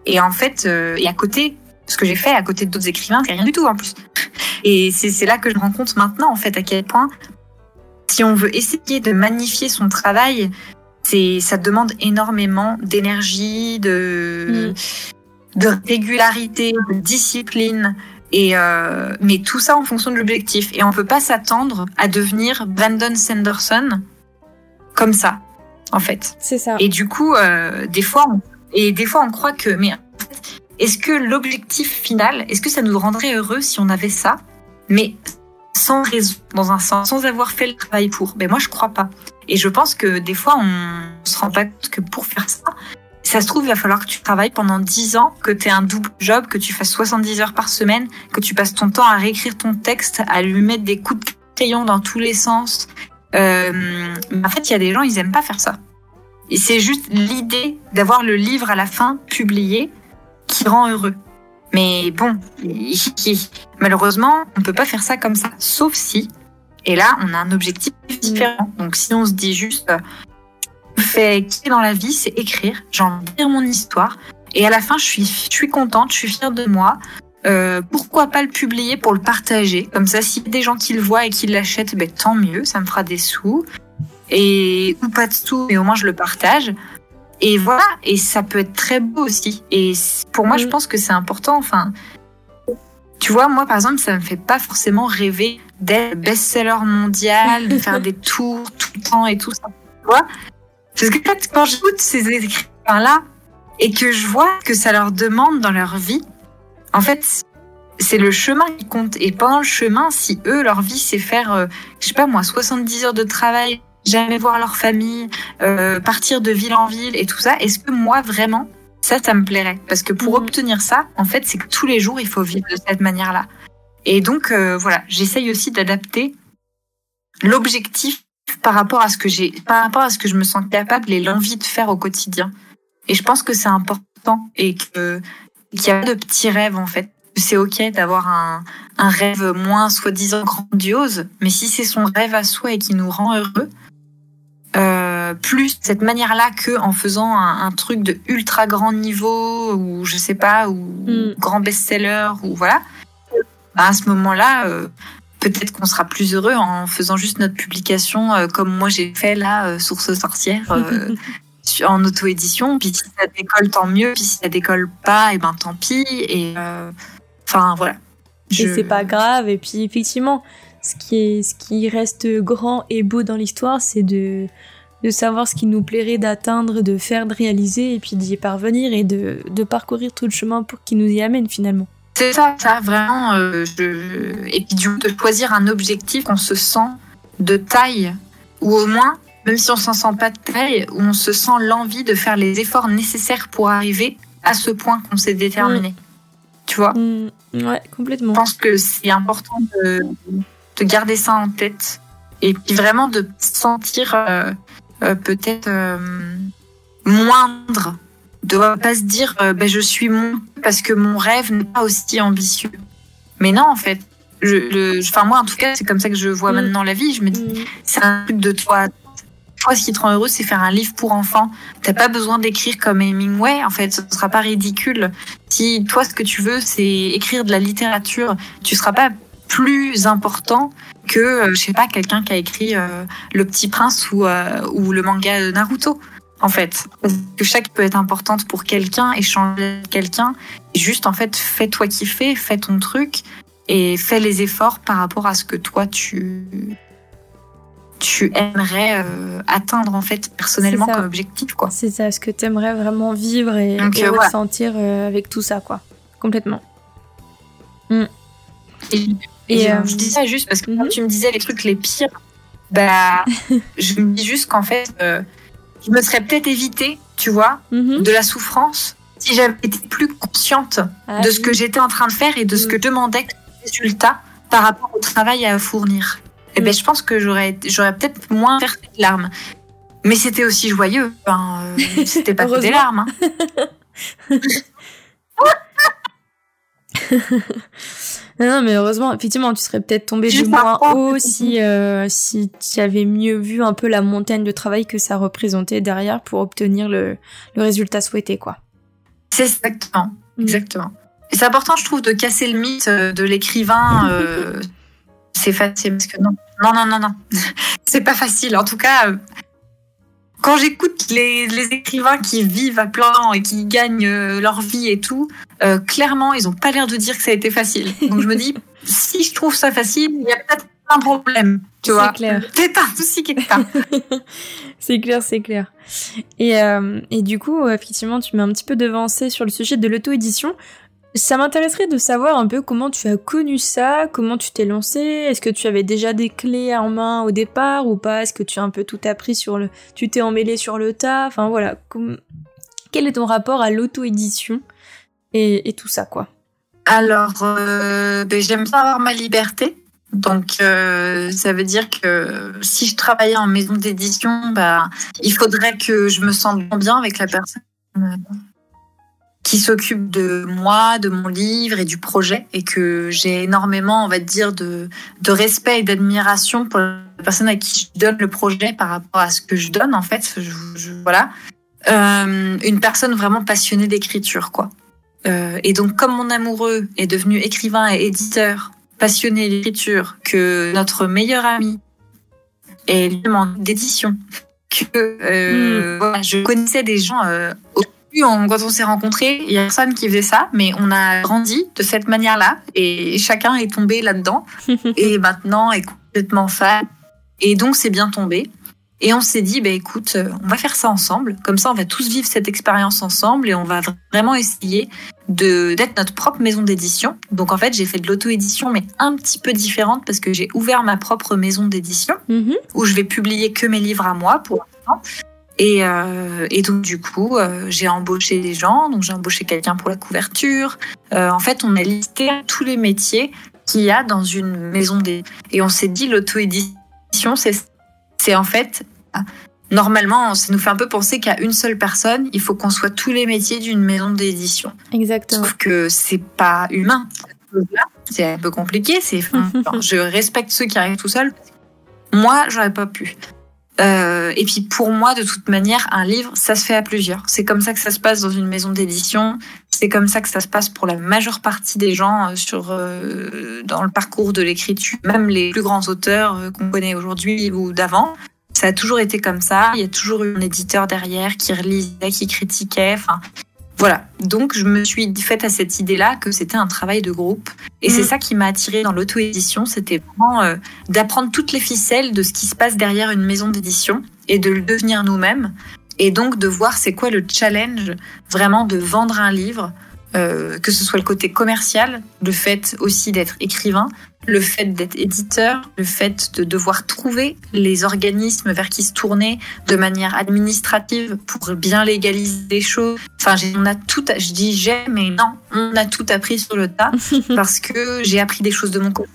et en fait, euh, et à côté, ce que j'ai fait à côté d'autres écrivains, c'est rien du tout en plus. Et c'est là que je me rends compte maintenant, en fait, à quel point, si on veut essayer de magnifier son travail, c'est ça demande énormément d'énergie, de, mm de régularité, de discipline. Et euh, mais tout ça en fonction de l'objectif. Et on peut pas s'attendre à devenir Brandon Sanderson comme ça, en fait. C'est ça. Et du coup, euh, des fois, on, et des fois, on croit que, mais est-ce que l'objectif final, est-ce que ça nous rendrait heureux si on avait ça, mais sans raison, dans un sens, sans avoir fait le travail pour Mais moi, je crois pas. Et je pense que des fois, on se rend pas compte que pour faire ça, ça se trouve, il va falloir que tu travailles pendant 10 ans, que tu aies un double job, que tu fasses 70 heures par semaine, que tu passes ton temps à réécrire ton texte, à lui mettre des coups de crayon dans tous les sens. Euh, en fait, il y a des gens, ils aiment pas faire ça. Et c'est juste l'idée d'avoir le livre à la fin publié qui rend heureux. Mais bon, malheureusement, on peut pas faire ça comme ça, sauf si, et là, on a un objectif différent. Donc, si on se dit juste, fait qui dans la vie, c'est écrire. J'ai envie de dire mon histoire. Et à la fin, je suis, je suis contente, je suis fière de moi. Euh, pourquoi pas le publier pour le partager? Comme ça, a des gens qui le voient et qui l'achètent, ben, tant mieux, ça me fera des sous. Et, ou pas de sous, mais au moins je le partage. Et voilà, et ça peut être très beau aussi. Et pour moi, je pense que c'est important. Enfin, tu vois, moi, par exemple, ça me fait pas forcément rêver d'être best-seller mondial, de faire des tours tout le temps et tout ça. Tu vois parce que quand j'écoute ces écrivains-là et que je vois que ça leur demande dans leur vie, en fait, c'est le chemin qui compte. Et pendant le chemin, si eux, leur vie, c'est faire, euh, je sais pas moi, 70 heures de travail, jamais voir leur famille, euh, partir de ville en ville et tout ça, est-ce que moi, vraiment, ça, ça me plairait? Parce que pour mhm. obtenir ça, en fait, c'est que tous les jours, il faut vivre de cette manière-là. Et donc, euh, voilà, j'essaye aussi d'adapter l'objectif par rapport à ce que j'ai, par rapport à ce que je me sens capable et l'envie de faire au quotidien. Et je pense que c'est important et que qu'il y a pas de petits rêves en fait. C'est ok d'avoir un, un rêve moins soi-disant grandiose, mais si c'est son rêve à soi et qui nous rend heureux, euh, plus cette manière-là que en faisant un, un, truc de ultra grand niveau ou je sais pas ou mm. grand best-seller ou voilà. bah, à ce moment-là, peut-être qu'on sera plus heureux en faisant juste notre publication comme moi j'ai fait là, Source sorcière. en auto-édition. Puis si ça décolle, tant mieux. Puis si ça décolle pas, et eh ben tant pis. Et enfin voilà. Je... Et c'est pas grave. Et puis effectivement, ce qui, est, ce qui reste grand et beau dans l'histoire, c'est de, de savoir ce qui nous plairait d'atteindre, de faire, de réaliser, et puis d'y parvenir et de, de parcourir tout le chemin pour qu'il nous y amène finalement. C'est ça, ça, vraiment. Euh, et puis du coup, de choisir un objectif qu'on se sent de taille, ou au moins, même si on s'en sent pas de taille, où on se sent l'envie de faire les efforts nécessaires pour arriver à ce point qu'on s'est déterminé. Tu vois? Mmh, Ouais, complètement. Je pense que c'est important de, de, garder ça en tête et puis vraiment de sentir euh, euh, peut-être moindre, de pas se dire ben, je suis mon parce que mon rêve n'est pas aussi ambitieux. Mais non, en fait, je, le, enfin moi en tout cas, c'est comme ça que je vois mmh. maintenant la vie. Je me dis, mmh. c'est un truc de toi, toi, ce qui te rend heureux, c'est faire un livre pour enfants. T'as pas besoin d'écrire comme Hemingway. En fait, ce sera pas ridicule. Si toi, ce que tu veux, c'est écrire de la littérature, tu seras pas plus important que, euh, je sais pas, quelqu'un qui a écrit euh, Le Petit Prince ou, euh, ou le manga de Naruto. En fait, Parce que chaque peut être importante pour quelqu'un et changer quelqu'un. Juste, en fait, fais-toi kiffer, fais ton truc et fais les efforts par rapport à ce que toi tu tu aimerais euh, atteindre en fait personnellement comme objectif quoi. C'est ça, ce que tu aimerais vraiment vivre et, euh, ressentir euh, avec tout ça quoi. Complètement. Mm. Et, je dis ça juste parce que quand mhm. tu me disais les trucs les pires, bah je me dis juste qu'en fait je me serais peut-être évité, tu vois, mhm. de la souffrance si j'avais été plus consciente ah de ce que j'étais en train de faire et de ce que mm. demandait le résultat par rapport au travail à fournir eh ben, je pense que j'aurais, j'aurais peut-être moins versé de larmes. Mais c'était aussi joyeux. Enfin, euh, c'était pas que des larmes. Hein. non, mais heureusement, effectivement, tu serais peut-être tombé du moins haut si, euh, si tu avais mieux vu un peu la montagne de travail que ça représentait derrière pour obtenir le, le résultat souhaité, quoi. C'est exactement. Mm. Exactement. Et c'est important, je trouve, de casser le mythe euh, de l'écrivain c'est facile parce que non, non, non, non, non, c'est pas facile. En tout cas, euh, quand j'écoute les, écrivains qui vivent à plein et qui gagnent euh, leur vie et tout, euh, clairement, ils ont pas l'air de dire que ça a été facile. Donc je me dis, si je trouve ça facile, il y a peut-être un problème, tu vois. clair. Peut-être un souci quelque part. c'est clair, c'est clair. Et, et du coup, effectivement, tu m'as un petit peu devancé sur le sujet de l'auto-édition. Ça m'intéresserait de savoir un peu comment tu as connu ça, comment tu t'es lancé, est-ce que tu avais déjà des clés en main au départ ou pas, est-ce que tu as un peu tout appris sur le... Tu t'es emmêlé sur le tas, enfin voilà. Quel est ton rapport à l'auto-édition et, tout ça quoi? Alors, euh, ben, j'aime bien avoir ma liberté. Donc, euh, ça veut dire que si je travaillais en maison d'édition, bah, il faudrait que je me sente bien avec la personne qui s'occupe de moi, de mon livre et du projet, et que j'ai énormément, on va dire, de, de respect et d'admiration pour la personne à qui je donne le projet par rapport à ce que je donne, en fait. Je, voilà. Euh, une personne vraiment passionnée d'écriture, quoi. Euh, et donc, comme mon amoureux est devenu écrivain et éditeur, passionné d'écriture, que notre meilleur ami est lui d'édition, que euh, voilà, je connaissais des gens euh, quand on s'est rencontrés, il y a personne qui faisait ça, mais on a grandi de cette manière-là et chacun est tombé là-dedans et maintenant est complètement fan. Et donc c'est bien tombé. Et on s'est dit, bah, écoute, on va faire ça ensemble. Comme ça, on va tous vivre cette expérience ensemble et on va vraiment essayer de d'être notre propre maison d'édition. Donc en fait, j'ai fait de l'auto-édition, mais un petit peu différente parce que j'ai ouvert ma propre maison d'édition mm-hmm. où je vais publier que mes livres à moi pour l'instant. Et, euh, et, donc du coup, euh, j'ai embauché des gens. Donc j'ai embauché quelqu'un pour la couverture. Euh, en fait, on a listé tous les métiers qu'il y a dans une maison des. Et on s'est dit l'auto-édition, c'est c'est en fait normalement, ça nous fait un peu penser qu'à une seule personne, il faut qu'on soit tous les métiers d'une maison d'édition. Exactement. Sauf que c'est pas humain. C'est un peu compliqué. C'est, je respecte ceux qui arrivent tout seuls. Moi, j'aurais pas pu. Euh, et puis pour moi, de toute manière, un livre, ça se fait à plusieurs. C'est comme ça que ça se passe dans une maison d'édition. C'est comme ça que ça se passe pour la majeure partie des gens euh, sur euh, dans le parcours de l'écriture, même les plus grands auteurs euh, qu'on connaît aujourd'hui ou d'avant. Ça a toujours été comme ça. Il y a toujours eu un éditeur derrière qui relisait, qui critiquait. Voilà. Donc, je me suis faite à cette idée-là que c'était un travail de groupe. Et c'est mm. ça qui m'a attirée dans l'auto-édition. C'était vraiment euh, d'apprendre toutes les ficelles de ce qui se passe derrière une maison d'édition et de le devenir nous-mêmes. Et donc, de voir c'est quoi le challenge vraiment de vendre un livre, euh, que ce soit le côté commercial, le fait aussi d'être écrivain, le fait d'être éditeur, le fait de devoir trouver les organismes vers qui se tourner de manière administrative pour bien légaliser les choses. Enfin, on a tout, je dis j'ai, mais non, on a tout appris sur le tas parce que j'ai appris des choses de mon côté.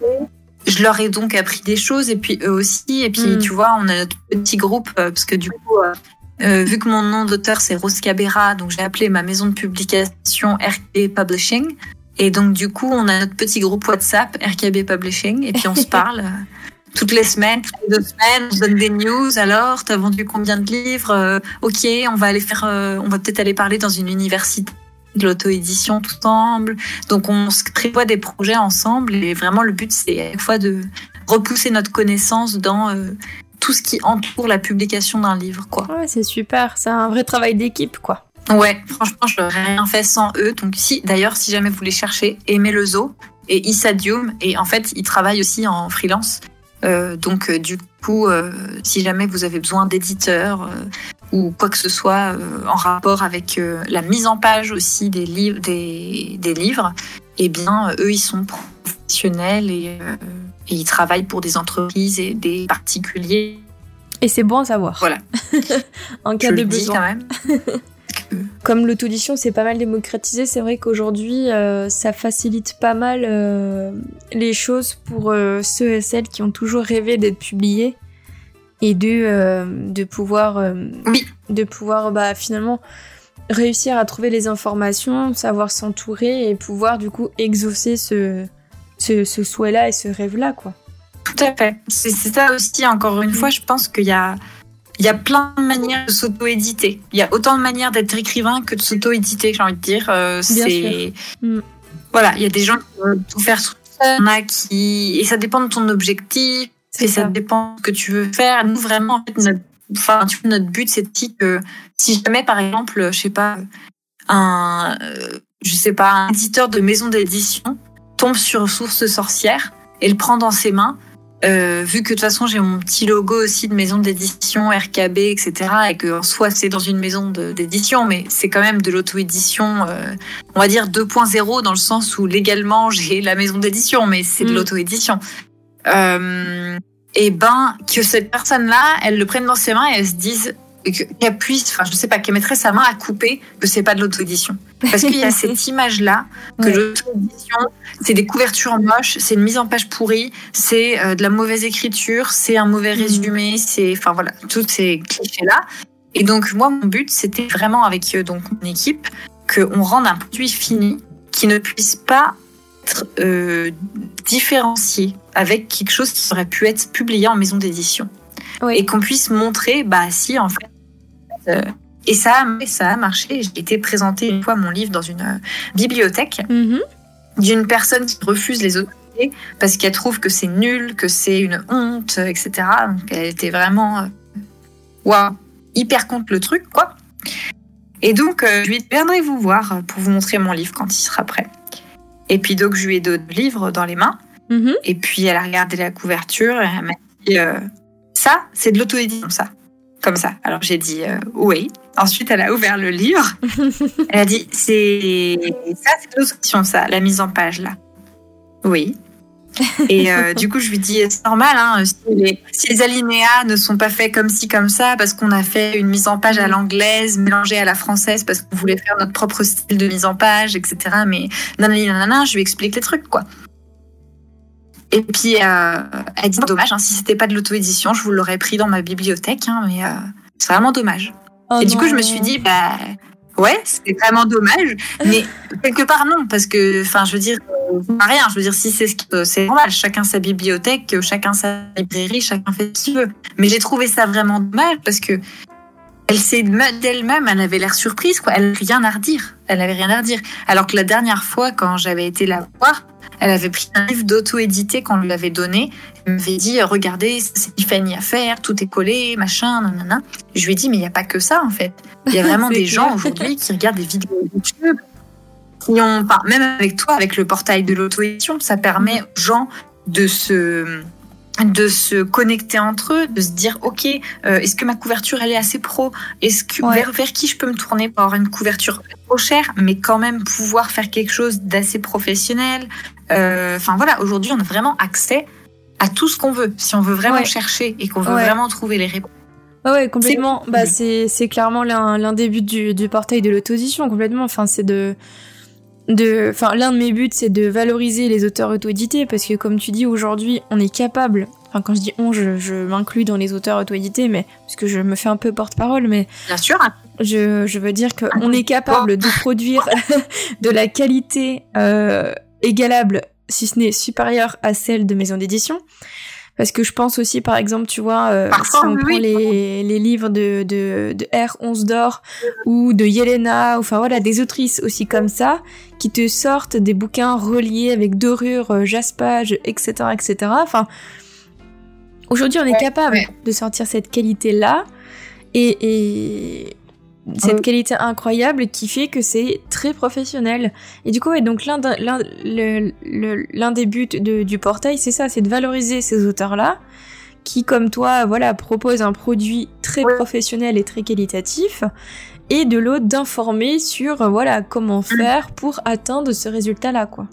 Je leur ai donc appris des choses et puis eux aussi. Et puis, mm. tu vois, on a notre petit groupe euh, parce que du coup, euh, vu que mon nom d'auteur c'est Rose Cabera, donc j'ai appelé ma maison de publication RKB Publishing. Et donc du coup, on a notre petit groupe WhatsApp RKB Publishing et puis on se parle euh, toutes les semaines, toutes les deux semaines, on se donne des news. Alors, t'as vendu combien de livres? Euh, Ok, on va aller faire, on va peut-être aller parler dans une université de l'auto-édition tout ensemble. Donc on se prévoit des projets ensemble et vraiment le but c'est à la fois de repousser notre connaissance dans tout ce qui entoure la publication d'un livre, quoi. Ouais, c'est super. C'est un vrai travail d'équipe, quoi. Ouais, franchement, je n'aurais rien fait sans eux. Donc, si, d'ailleurs, si jamais vous les cherchez, Aimez le Zoo et Isadium. Et en fait, ils travaillent aussi en freelance. Euh, donc, euh, du coup, euh, si jamais vous avez besoin d'éditeurs ou quoi que ce soit en rapport avec la mise en page aussi des, livres, des, des livres, eh bien, eux, ils sont professionnels et et ils travaillent pour des entreprises et des particuliers. Et c'est bon à savoir. Voilà. en cas de besoin. quand même. Comme l'auto-édition c'est pas mal démocratisé, c'est vrai qu'aujourd'hui euh, ça facilite pas mal euh, les choses pour euh, ceux et celles qui ont toujours rêvé d'être publiés et de de pouvoir oui. de pouvoir bah finalement réussir à trouver les informations, savoir s'entourer et pouvoir du coup exaucer ce ce, souhait-là et ce rêve-là, quoi. Tout à fait. C'est ça aussi, encore une fois, je pense qu'il y a, il y a plein de manières de s'auto-éditer. Il y a autant de manières d'être écrivain que de s'auto-éditer, j'ai envie de dire. Euh, c'est mm. Voilà, il y a des gens qui veulent tout faire tout seul, il a qui... Et ça dépend de ton objectif, et ça. dépend de ce que tu veux faire. Nous, vraiment, en fait, notre, enfin, notre but, c'est que si jamais, par exemple, je sais pas, un, euh, je sais pas, un éditeur de maison d'édition tombe sur Source Sorcière et le prend dans ses mains. Euh, vu que de toute façon j'ai mon petit logo aussi de maison d'édition RKB etc et que en soi c'est dans une maison d'édition mais c'est quand même de l'auto-édition euh, on va dire 2.0 dans le sens où légalement j'ai la maison d'édition mais c'est de mm. l'auto-édition euh, et ben que cette personne là elle le prenne dans ses mains et elle se dise qu'elle puisse, enfin, je sais pas, qu'elle mettrait sa main à couper que c'est pas de l'auto-édition. Parce qu'il y a cette image-là que l'auto-édition, c'est des couvertures moches, c'est une mise en page pourrie, c'est euh, de la mauvaise écriture, c'est un mauvais mm. résumé, c'est, enfin voilà, tous ces clichés-là. Et donc, moi, mon but, c'était vraiment avec euh, donc mon équipe qu'on rende un produit fini qui ne puisse pas être euh, différencié avec quelque chose qui aurait pu être publié en maison d'édition. Et qu'on puisse montrer, bah si, en fait, et ça, ça a marché. J'ai été présenter une fois mon livre dans une euh, bibliothèque mm-hmm. d'une personne qui refuse les autorités parce qu'elle trouve que c'est nul, que c'est une honte, etc. Donc elle était vraiment euh, waouh, hyper contre le truc, quoi. Et donc, je lui ai dit, viendrez vous voir pour vous montrer mon livre quand il sera prêt. Et puis, donc, je lui ai donné le livre dans les mains. Mm-hmm. Et puis, elle a regardé la couverture et elle m'a dit, ça, c'est de l'auto-édition, ça comme ça. Alors j'ai dit euh, oui. Ensuite, elle a ouvert le livre. elle a dit c'est ça, c'est l'audition, ça, la mise en page là. Oui. Et euh, du coup, je lui dis c'est normal, hein, si, les, alinéas ne sont pas faits comme ci comme ça, parce qu'on a fait une mise en page à l'anglaise mélangée à la française, parce qu'on voulait faire notre propre style de mise en page, etc. Mais nanana, je lui explique les trucs quoi. Et puis, euh, elle dit dommage, hein, si c'était pas de l'auto-édition, je vous l'aurais pris dans ma bibliothèque, hein, mais euh, c'est vraiment dommage. Oh et du coup, je me suis dit, bah, Ouais, c'est vraiment dommage. Mais quelque part, non, parce que, enfin, je veux dire, euh, rien. Je veux dire, si c'est ce c'est normal. Chacun sa bibliothèque, chacun sa librairie, chacun fait ce qu'il veut. Mais j'ai trouvé ça vraiment dommage parce que elle s'est d'elle-même, elle avait l'air surprise, quoi. Elle n'avait rien à redire. Elle avait rien à redire. Alors que la dernière fois, quand j'avais été la voir, elle avait pris un livre d'auto-édité qu'on lui avait donné. Elle m'avait dit, regardez, c'est Tiffany à faire, tout est collé, machin, nanana. Je lui ai dit, mais il n'y a pas que ça, en fait. Il y a vraiment des gens aujourd'hui qui regardent des vidéos YouTube, qui ont, enfin, même avec toi, avec le portail de l'auto-édition, ça permet aux gens de se, de se connecter entre eux, de se dire ok, euh, est-ce que ma couverture elle est assez pro? Est-ce que vers, vers, qui je peux me tourner pour avoir une couverture trop chère, mais quand même pouvoir faire quelque chose d'assez professionnel euh, Enfin voilà, aujourd'hui on a vraiment accès à tout ce qu'on veut, si on veut vraiment chercher et qu'on veut vraiment trouver les réponses. ouais, complètement. Bah, c'est c'est clairement l'un des buts du, du portail de l'auto-édition, complètement. Enfin, c'est de de, enfin, l'un de mes buts, c'est de valoriser les auteurs auto-édités parce que, comme tu dis, aujourd'hui, on est capable. Enfin, quand je dis on, je, m'inclus dans les auteurs auto-édités, mais parce que je me fais un peu porte-parole, mais bien sûr. Je, je veux dire qu'on est capable de produire de la qualité euh, égalable, si ce n'est supérieure à celle de maisons d'édition. Parce que je pense aussi, par exemple, tu vois, euh, si on prend les, les livres de, de, de R11 d'or ou de Yelena, enfin voilà, des autrices aussi comme ça, qui te sortent des bouquins reliés avec dorure, euh, jaspage, etc., etc. Enfin, aujourd'hui, on est capable de sortir cette qualité-là. Et, et, cette qualité incroyable qui fait que c'est très professionnel. Et du coup, ouais, donc l'un l'un des buts du portail, c'est ça, c'est de valoriser ces auteurs-là qui, comme toi, voilà, proposent un produit très professionnel et très qualitatif, et de l'autre d'informer sur, voilà, comment mm. faire pour atteindre ce résultat-là, quoi.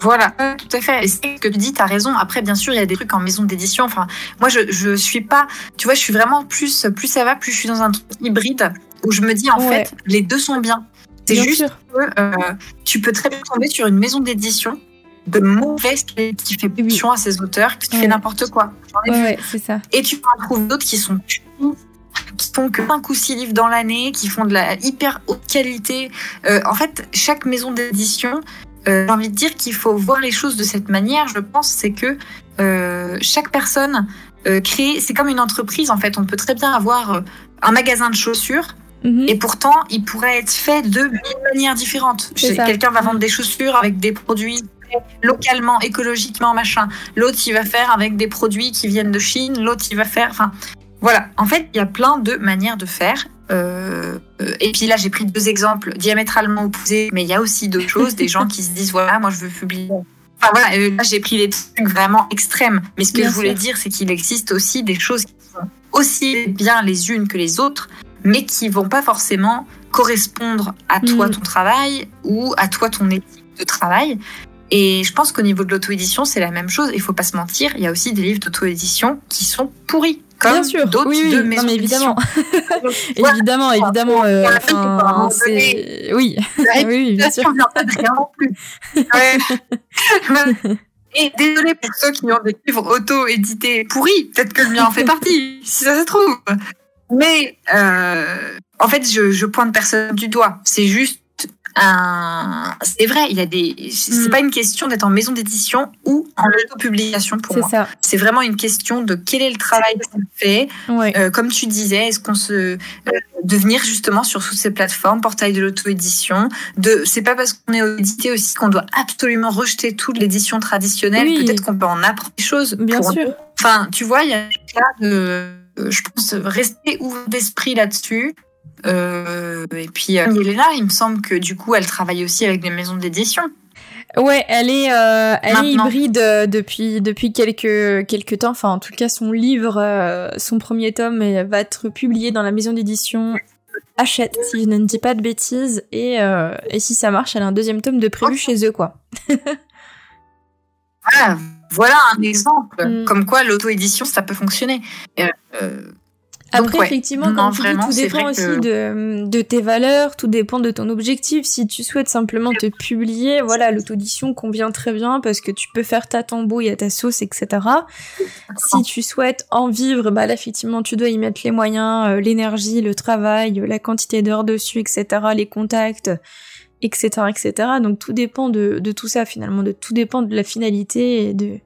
Voilà, tout à fait. Et ce que tu dis, tu as raison. Après, bien sûr, il y a des trucs en maison d'édition. Enfin, moi, je, je suis pas, tu vois, je suis vraiment plus, plus ça va, plus je suis dans un truc hybride où je me dis en fait les deux sont bien. C'est juste que euh, tu peux très bien tomber sur une maison d'édition de mauvaise qui fait pulsion à ses auteurs, qui fait n'importe quoi. c'est ça. Et tu en trouves d'autres qui sont qui font que 5 ou 6 livres dans l'année, qui font de la hyper haute qualité. Euh, en fait, chaque maison d'édition, euh, j'ai envie de dire qu'il faut voir les choses de cette manière. Je pense c'est que chaque personne crée, c'est comme une entreprise en fait. On peut très bien avoir un magasin de chaussures Mhm. Et pourtant, il pourrait être fait de mille manières différentes. Quelqu'un va vendre des chaussures avec des produits localement, écologiquement, machin. L'autre, il va faire avec des produits qui viennent de Chine. L'autre, il va faire. Enfin, voilà. En fait, il y a plein de manières de faire. Euh, et puis là, j'ai pris deux exemples diamétralement opposés, mais il y a aussi d'autres choses. des gens qui se disent voilà, moi, je veux publier. Enfin voilà, là, j'ai pris les trucs vraiment extrêmes. Mais ce que je voulais dire, c'est qu'il existe aussi des choses qui sont aussi bien les unes que les autres mais qui vont pas forcément correspondre à toi, mm. ton travail, ou à toi, ton éthique de travail. Et je pense qu'au niveau de l'auto-édition, c'est la même chose. Il faut pas se mentir, il y a aussi des livres d'auto-édition qui sont pourris. Comme d'autres oui, oui, de maisons évidemment. évidemment, évidemment. Euh, oui. oui, bien sûr. Et désolé pour ceux qui ont des livres auto-édités pourris. Peut-être que le mien en fait partie, si ça se trouve. Mais euh, en fait, je, je pointe personne du doigt. C'est juste. C'est vrai, il y a des. C'est mm. pas une question d'être en maison d'édition ou en auto-publication pour moi. C'est vraiment une question de quel est le travail qu'on fait. Euh, comme tu disais, est-ce qu'on se euh, de venir justement sur toutes ces plateformes, portail de l'auto-édition. De, c'est pas parce qu'on est édité aussi qu'on doit absolument rejeter toute l'édition traditionnelle. Peut-être qu'on peut en apprendre des choses. Bien sûr. Enfin, tu vois, il y a cas de euh, je pense rester ouvert d'esprit là-dessus. Euh, et puis euh, Elena, il me semble que du coup, elle travaille aussi avec des maisons d'édition. Ouais, elle est, euh, elle est hybride euh, depuis depuis quelques quelques temps. Enfin, en tout cas, son livre, son premier tome va être publié dans la maison d'édition Hachette, si je ne dis pas de bêtises. Et et si ça marche, elle a un deuxième tome de prévu chez eux, quoi. voilà, un exemple. Mm. Comme quoi, l'auto-édition, ça peut fonctionner. Euh, Après, effectivement, comme tu dis, tout dépend aussi de, de, tes valeurs, tout dépend de ton objectif. Si tu souhaites simplement te publier, voilà, l'auto-édition convient très bien parce que tu peux faire ta tambouille à ta sauce, etc. Si tu souhaites en vivre, bah là, effectivement, tu dois y mettre les moyens, euh, l'énergie, le travail, la quantité d'heures dessus, etc., les contacts, etc., etc. Donc tout dépend de, de tout ça, finalement, de tout dépend de la finalité et de,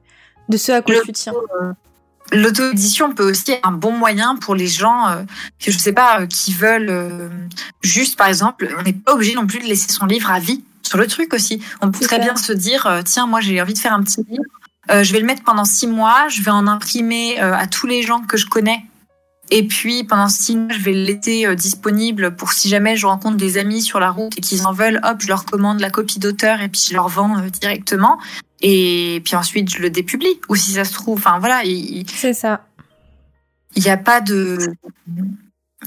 de ce à quoi tu tiens. Euh, L'auto-édition peut aussi être un bon moyen pour les gens euh, que je sais pas euh, qui veulent euh, juste par exemple, on n'est pas obligé non plus de laisser son livre à vie sur le truc aussi. On peut très bien se dire tiens moi j'ai envie de faire un petit livre, je vais le mettre pendant six mois, je vais en imprimer à tous les gens que je connais. Et puis pendant six mois, je vais le laisser disponible pour si jamais je rencontre des amis sur la route et qu'ils en veulent, hop, je leur commande la copie d'auteur et puis je leur vends directement et puis ensuite je le dépublie ou si ça se trouve enfin voilà c'est ça. Il n'y a pas de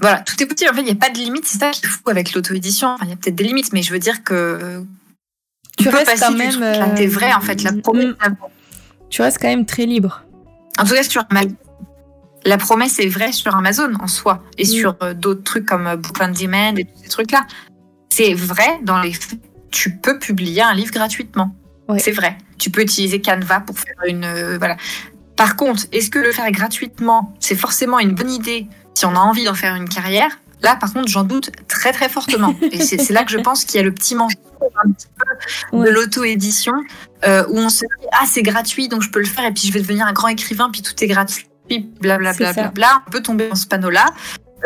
voilà tout est possible. En fait il n'y a pas de limite c'est ça qui est fou avec l'auto-édition. Enfin, il y a peut-être des limites mais je veux dire que tu restes quand même euh... vrai en fait la promesse mm. tu restes quand même très libre. En tout cas sur la promesse est vraie sur Amazon en soi et mm. sur euh, d'autres trucs comme euh, Book on Demand et tous ces trucs là c'est vrai dans les faits tu peux publier un livre gratuitement. C'est vrai. Tu peux utiliser Canva pour faire une. Euh, voilà. Par contre, est-ce que le faire gratuitement, c'est forcément une bonne idée si on a envie d'en faire une carrière? Là, par contre, j'en doute très très fortement. Et c'est là que je pense qu'il y a le petit mensonge un petit peu de l'auto-édition euh, où on se dit ah c'est gratuit donc je peux le faire et puis je vais devenir un grand écrivain puis tout est gratuit blablabla bla, bla, bla, on peut tomber dans ce panneau là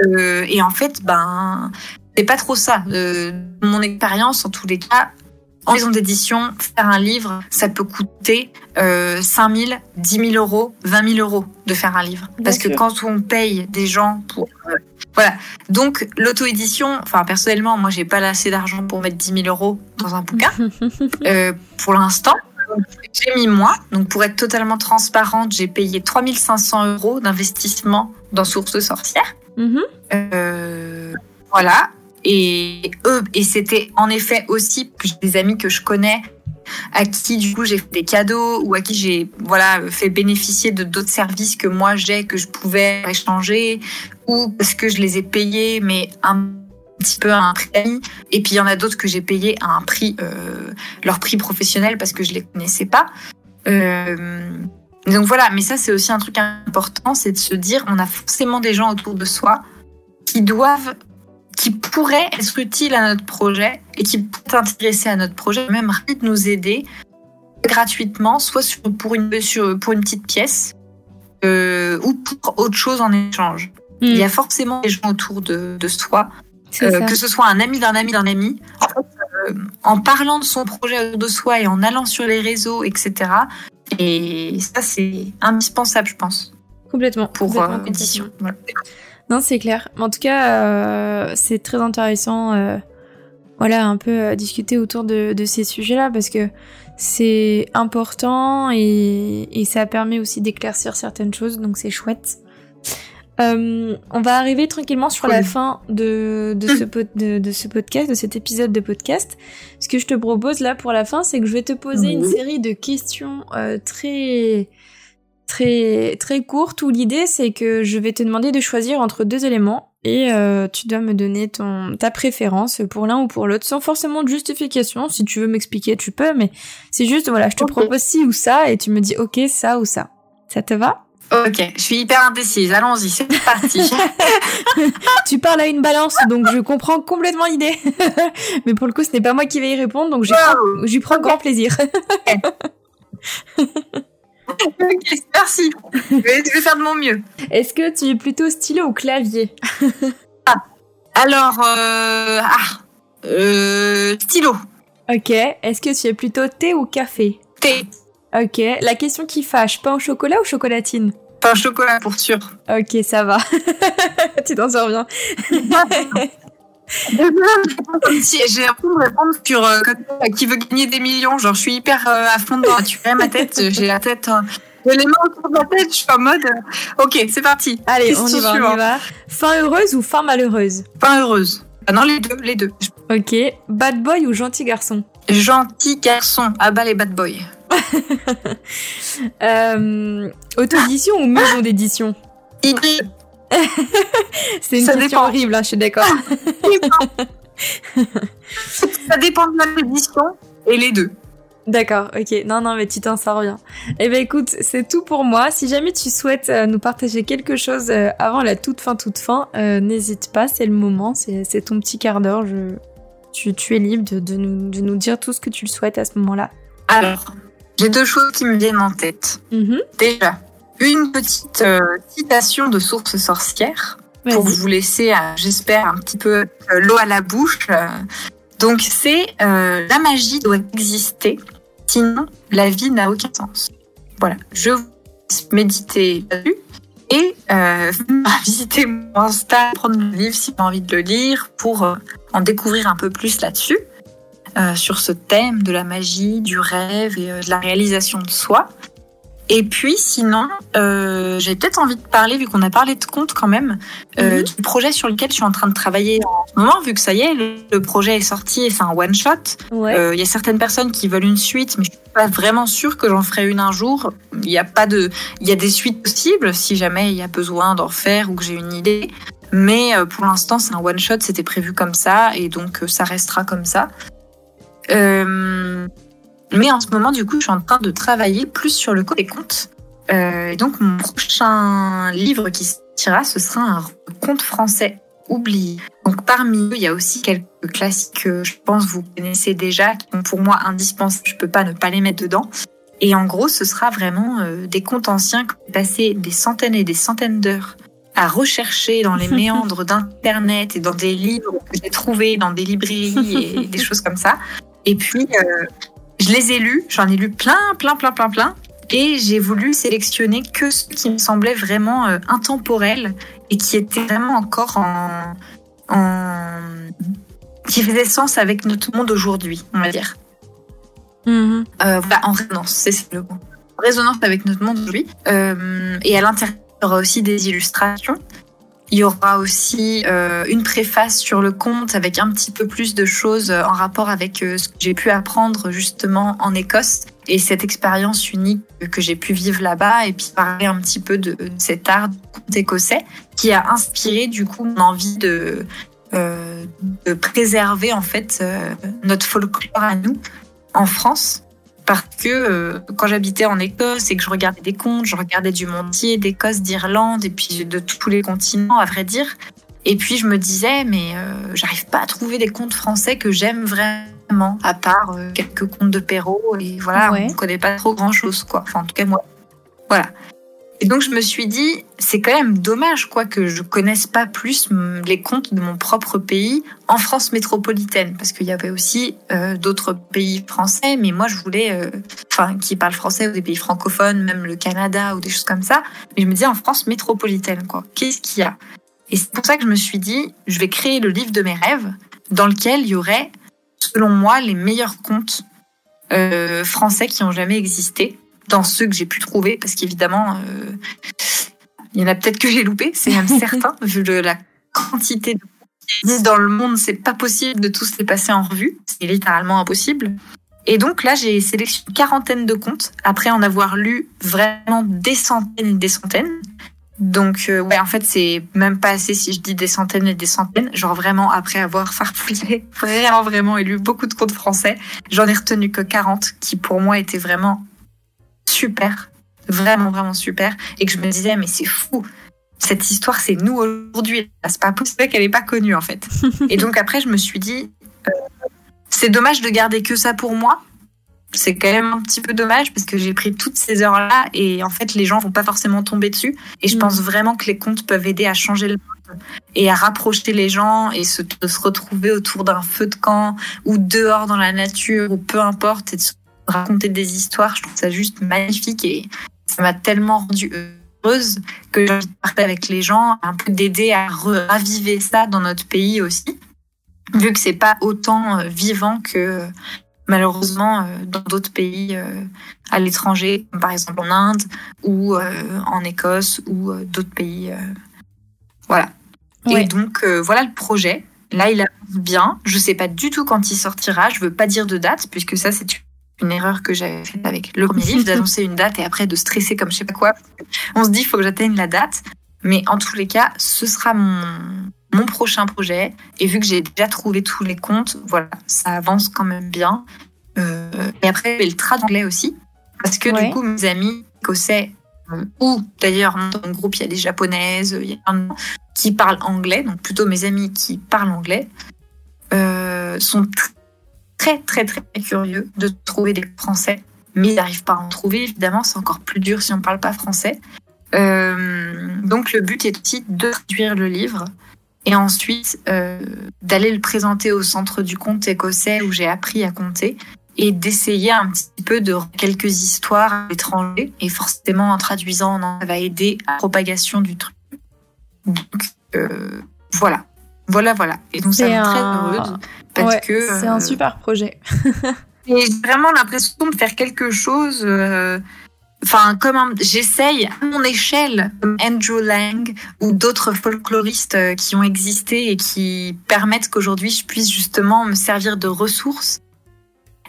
euh, et en fait ben c'est pas trop ça. mon expérience en tous les cas en maison d'édition, faire un livre, ça peut coûter euh, 5 000, 10 000 euros, 20 000 euros de faire un livre. Parce que quand on paye des gens pour... Euh, voilà. Donc, l'auto-édition, enfin, personnellement, moi, j'ai pas assez d'argent pour mettre 10 000 euros dans un bouquin. euh, pour l'instant, j'ai mis moins. Donc, pour être totalement transparente, j'ai payé 3 500 euros d'investissement dans Source Sorcière. Mm-hmm. euh, voilà. Et eux, et c'était en effet aussi des amis que je connais à qui du coup j'ai fait des cadeaux ou à qui j'ai voilà fait bénéficier de d'autres services que moi j'ai que je pouvais échanger ou parce que je les ai payés mais un petit peu à un prix et puis il y en a d'autres que j'ai payés à un prix euh, leur prix professionnel parce que je les connaissais pas. Euh, donc voilà mais ça c'est aussi un truc important c'est de se dire on a forcément des gens autour de soi qui doivent qui pourrait être utile à notre projet et qui pourrait intéresser à notre projet, même de nous aider gratuitement, soit pour, une, pour une petite pièce euh, ou pour autre chose en échange. Hmm. Il y a forcément des gens autour de, de soi, euh, que ce soit un ami d'un ami d'un ami. En, euh, en parlant de son projet autour de soi et en allant sur les réseaux, etc. Et ça, c'est indispensable, je pense. Complètement. Pour complètement. Voilà. Non, c'est clair. En tout cas, euh, c'est très intéressant, euh, voilà, un peu à discuter autour de, de ces sujets-là parce que c'est important et, et, ça permet aussi d'éclaircir certaines choses, donc c'est chouette. Euh, on va arriver tranquillement sur la fin de, de, ce de, de, ce podcast, de cet épisode de podcast. Ce que je te propose là pour la fin, c'est que je vais te poser une série de questions euh, très très très courte où l'idée c'est que je vais te demander de choisir entre deux éléments et euh, tu dois me donner ton ta préférence pour l'un ou pour l'autre sans forcément de justification. Si tu veux m'expliquer, tu peux, mais c'est juste voilà, je te propose ci ou ça et tu me dis ok ça ou ça. Ça te va? Ok, je suis hyper indécise. Allons-y, c'est parti. tu parles à une balance, donc je comprends complètement l'idée. mais pour le coup, ce n'est pas moi qui vais y répondre, donc j'y prends, grand plaisir. Merci. Je vais, faire de mon mieux. Est-ce que tu es plutôt stylo ou clavier? Ah. Alors, euh, ah, euh, stylo. Ok. Est-ce que tu es plutôt thé ou café? Thé. Ok. La question qui fâche, pain au chocolat ou chocolatine? Pain au chocolat pour sûr. Ok, ça va. tu t'en sors bien. J'ai l'impression de répondre sur euh, qui veut gagner des millions. Genre, je suis hyper euh, à fond dans tu ma tête. J'ai la tête. Euh, les mains autour de ma tête. Je suis en mode. ok, c'est parti. Allez, on y, va, on y va. Fin heureuse ou fin malheureuse? Fin heureuse. Ah non, les deux, les deux. Ok. Bad boy ou gentil garçon? Gentil garçon. Ah bah les bad boys. euh, Auto-édition ou maison d'édition? Hybride. C'est une question horrible, hein, je suis d'accord. ça dépend de l'édition et les deux. D'accord, ok. Non, non, mais tu t'en sors bien. Eh ben écoute, c'est tout pour moi. Si jamais tu souhaites euh, nous partager quelque chose euh, avant la toute fin, toute fin, euh, n'hésite pas, c'est le moment, c'est ton petit quart d'heure. Je... Tu, tu, es libre de, de, nous, de, nous, dire tout ce que tu le souhaites à ce moment-là. Alors, j'ai deux choses qui me viennent en tête. Mm-hmm. Déjà, une petite citation de source sorcière pour vous laisser, j'espère, un petit peu l'eau à la bouche. Donc c'est la magie doit exister Sinon, la vie n'a aucun sens. Voilà, je vous laisse méditer là-dessus et euh, visiter mon Insta, prendre le livre si vous avez envie de le lire pour euh, en découvrir un peu plus là-dessus, euh, sur ce thème de la magie, du rêve et euh, de la réalisation de soi. Et puis sinon, euh, j'ai peut-être envie de parler, vu qu'on a parlé de compte quand même, euh, mhm. du projet sur lequel je suis en train de travailler en ce moment, vu que ça y est, le, projet est sorti et c'est un one shot. Il ouais. euh, y a certaines personnes qui veulent une suite, mais je suis pas vraiment sûre que j'en ferai une un jour. Il y a pas de, il y a des suites possibles si jamais il y a besoin d'en faire ou que j'ai une idée. Mais euh, pour l'instant, c'est un one shot, c'était prévu comme ça et donc euh, ça restera comme ça. Euh, mais en ce moment, du coup, je suis en train de travailler plus sur le côté conte. Euh, donc, mon prochain livre qui sortira, ce sera un conte français oublié. Donc, parmi eux, il y a aussi quelques classiques que je pense vous connaissez déjà, qui sont pour moi indispensables. Je peux pas ne pas les mettre dedans. Et en gros, ce sera vraiment euh, des contes anciens que j'ai passé des centaines et des centaines d'heures à rechercher dans les méandres d'Internet et dans des livres que j'ai trouvés dans des librairies et des choses comme ça. Et puis, euh, je les ai lus, j'en ai lu plein, plein, plein, plein, plein. Et j'ai voulu sélectionner que ceux qui me semblaient vraiment euh, intemporels et qui étaient vraiment encore en, en... qui faisaient sens avec notre monde aujourd'hui, on va dire. Mm-hmm. Euh, voilà, en résonance, c'est le mot. Résonance avec notre monde aujourd'hui. Euh, et à l'intérieur, il y aura aussi des illustrations. Il y aura aussi euh, une préface sur le conte avec un petit peu plus de choses en rapport avec euh, ce que j'ai pu apprendre justement en Écosse. Et cette expérience unique que j'ai pu vivre là-bas et puis parler un petit peu de, cet art du conte écossais qui a inspiré du coup mon envie de, euh, de préserver en fait euh, notre folklore à nous en France parce que euh, quand j'habitais en Écosse et que je regardais des contes, je regardais du monde entier, d'Écosse, d'Irlande et puis de tous les continents, à vrai dire. Et puis je me disais, mais euh, j'arrive pas à trouver des contes français que j'aime vraiment, à part euh, quelques contes de Perrault. Et voilà, on ne connaît pas trop grand-chose, quoi. Enfin, en tout cas, moi. Voilà. Et donc je me suis dit, c'est quand même dommage quoi que je connaisse pas plus les contes de mon propre pays en France métropolitaine, parce qu'il y avait aussi euh, d'autres pays français, mais moi je voulais, euh, enfin qui parlent français ou des pays francophones, même le Canada ou des choses comme ça. Mais je me disais en France métropolitaine quoi, qu'est-ce qu'il y a? Et c'est pour ça que je me suis dit, je vais créer le livre de mes rêves, dans lequel il y aurait, selon moi, les meilleurs contes euh, français qui ont jamais existé dans ceux que j'ai pu trouver, parce qu'évidemment, euh, il y en a peut-être que j'ai loupé, c'est même certain, vu le, la quantité de dans le monde, c'est pas possible de tous les passer en revue, c'est littéralement impossible. Et donc là, j'ai sélectionné une quarantaine de contes, après en avoir lu vraiment des centaines et des centaines. Donc euh, ouais, en fait, c'est même pas assez si je dis des centaines et des centaines. Genre vraiment, après avoir farfouillé vraiment, vraiment et lu beaucoup de contes français, j'en ai retenu que 40 qui pour moi étaient vraiment super, vraiment, vraiment super, et que je me disais, mais c'est fou. Cette histoire, c'est nous aujourd'hui. C'est pas possible qu'elle n'est pas connue, en fait. et donc après, je me suis dit, euh, c'est dommage de garder que ça pour moi. C'est quand même un petit peu dommage parce que j'ai pris toutes ces heures-là et en fait, les gens vont pas forcément tomber dessus. Et je mm. pense vraiment que les contes peuvent aider à changer le monde et à rapprocher les gens et se, de se retrouver autour d'un feu de camp ou dehors dans la nature ou peu importe et de se raconter des histoires. Je trouve ça juste magnifique et ça m'a tellement rendue heureuse que j'ai envie de parler avec les gens, un peu d'aider à raviver ça dans notre pays aussi, vu que c'est pas autant euh, vivant que malheureusement euh, dans d'autres pays euh, à l'étranger, par exemple en Inde ou en Écosse ou d'autres pays. Voilà. Et donc voilà le projet. Là, il avance bien. Je sais pas du tout quand il sortira. Je veux pas dire de date puisque ça, c'est une erreur que j'avais faite avec le premier livre, d'annoncer une date et après de stresser comme je sais pas quoi. On se dit, il faut que j'atteigne la date. Mais en tous les cas, ce sera mon, mon prochain projet. Et vu que j'ai déjà trouvé tous les comptes, voilà, ça avance quand même bien. Euh, et après, le trad anglais aussi. Parce que du coup, mes amis écossais, euh, ou d'ailleurs, dans mon groupe, il y a des japonaises, il y a un qui parlent anglais, donc plutôt mes amis qui parlent anglais, euh, sont très, très, très curieux de trouver des Français. Mais ils n'arrivent pas à en trouver, évidemment, c'est encore plus dur si on ne parle pas français. donc le but est aussi de traduire le livre et ensuite d'aller le présenter au centre du conte écossais où j'ai appris à compter et d'essayer un petit peu de quelques histoires à l'étranger. Et forcément, en traduisant, ça va aider à la propagation du truc. Donc, euh, voilà. Voilà, voilà. Et donc, ça me très heureuse. Parce que. C'est un euh, super projet. et j'ai vraiment l'impression de faire quelque chose. Euh, enfin, comme j'essaye à mon échelle, comme Andrew Lang ou d'autres folkloristes qui ont existé et qui permettent qu'aujourd'hui je puisse justement me servir de ressources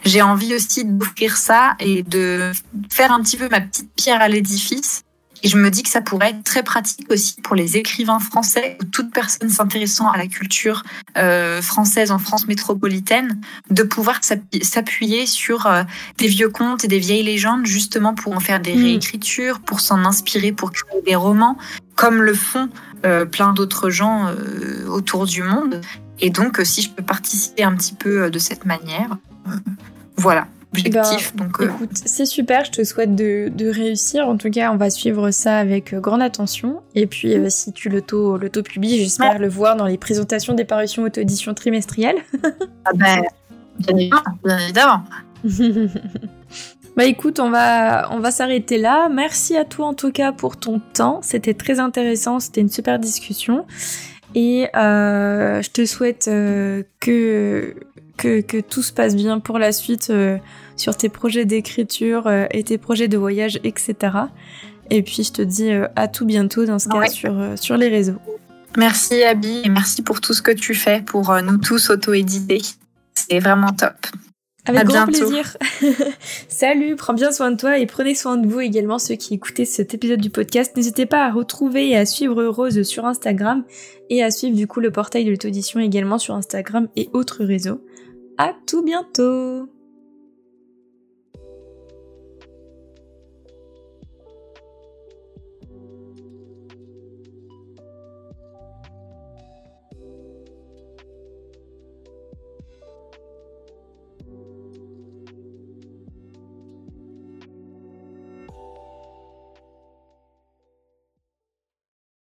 j'ai envie aussi d'offrir ça et de faire un petit peu ma petite pierre à l'édifice. Et je me dis que ça pourrait être très pratique aussi pour les écrivains français ou toute personne s'intéressant à la culture euh, française en France métropolitaine, de pouvoir s'appuyer sur euh, des vieux contes et des vieilles légendes justement pour en faire des mm. réécritures, pour s'en inspirer, pour créer des romans, comme le font euh, plein d'autres gens autour du monde. Et donc, si je peux participer un petit peu de cette manière, voilà. Objectif, ben, donc, euh, écoute, c'est super, je te souhaite de, réussir. En tout cas, on va suivre ça avec euh, grande attention. Et puis, euh, si tu l'auto-publies, j'espère le voir dans les présentations des parutions auto-édition trimestrielles. ah ben, bien évidemment. Bah écoute, on va, on va s'arrêter là. Merci à toi en tout cas pour ton temps. C'était très intéressant, c'était une super discussion. Et je te souhaite que que, tout se passe bien pour la suite euh, sur tes projets d'écriture euh, et tes projets de voyage, etc. Et puis je te dis euh, à tout bientôt dans ce cas sur, sur les réseaux. Merci Abby et merci pour tout ce que tu fais pour nous tous auto-éditer. C'est vraiment top. Avec grand plaisir. Salut, prends bien soin de toi et prenez soin de vous également ceux qui écoutez cet épisode du podcast. N'hésitez pas à retrouver et à suivre Rose sur Instagram et à suivre du coup le portail de l'auto-édition également sur Instagram et autres réseaux. À tout bientôt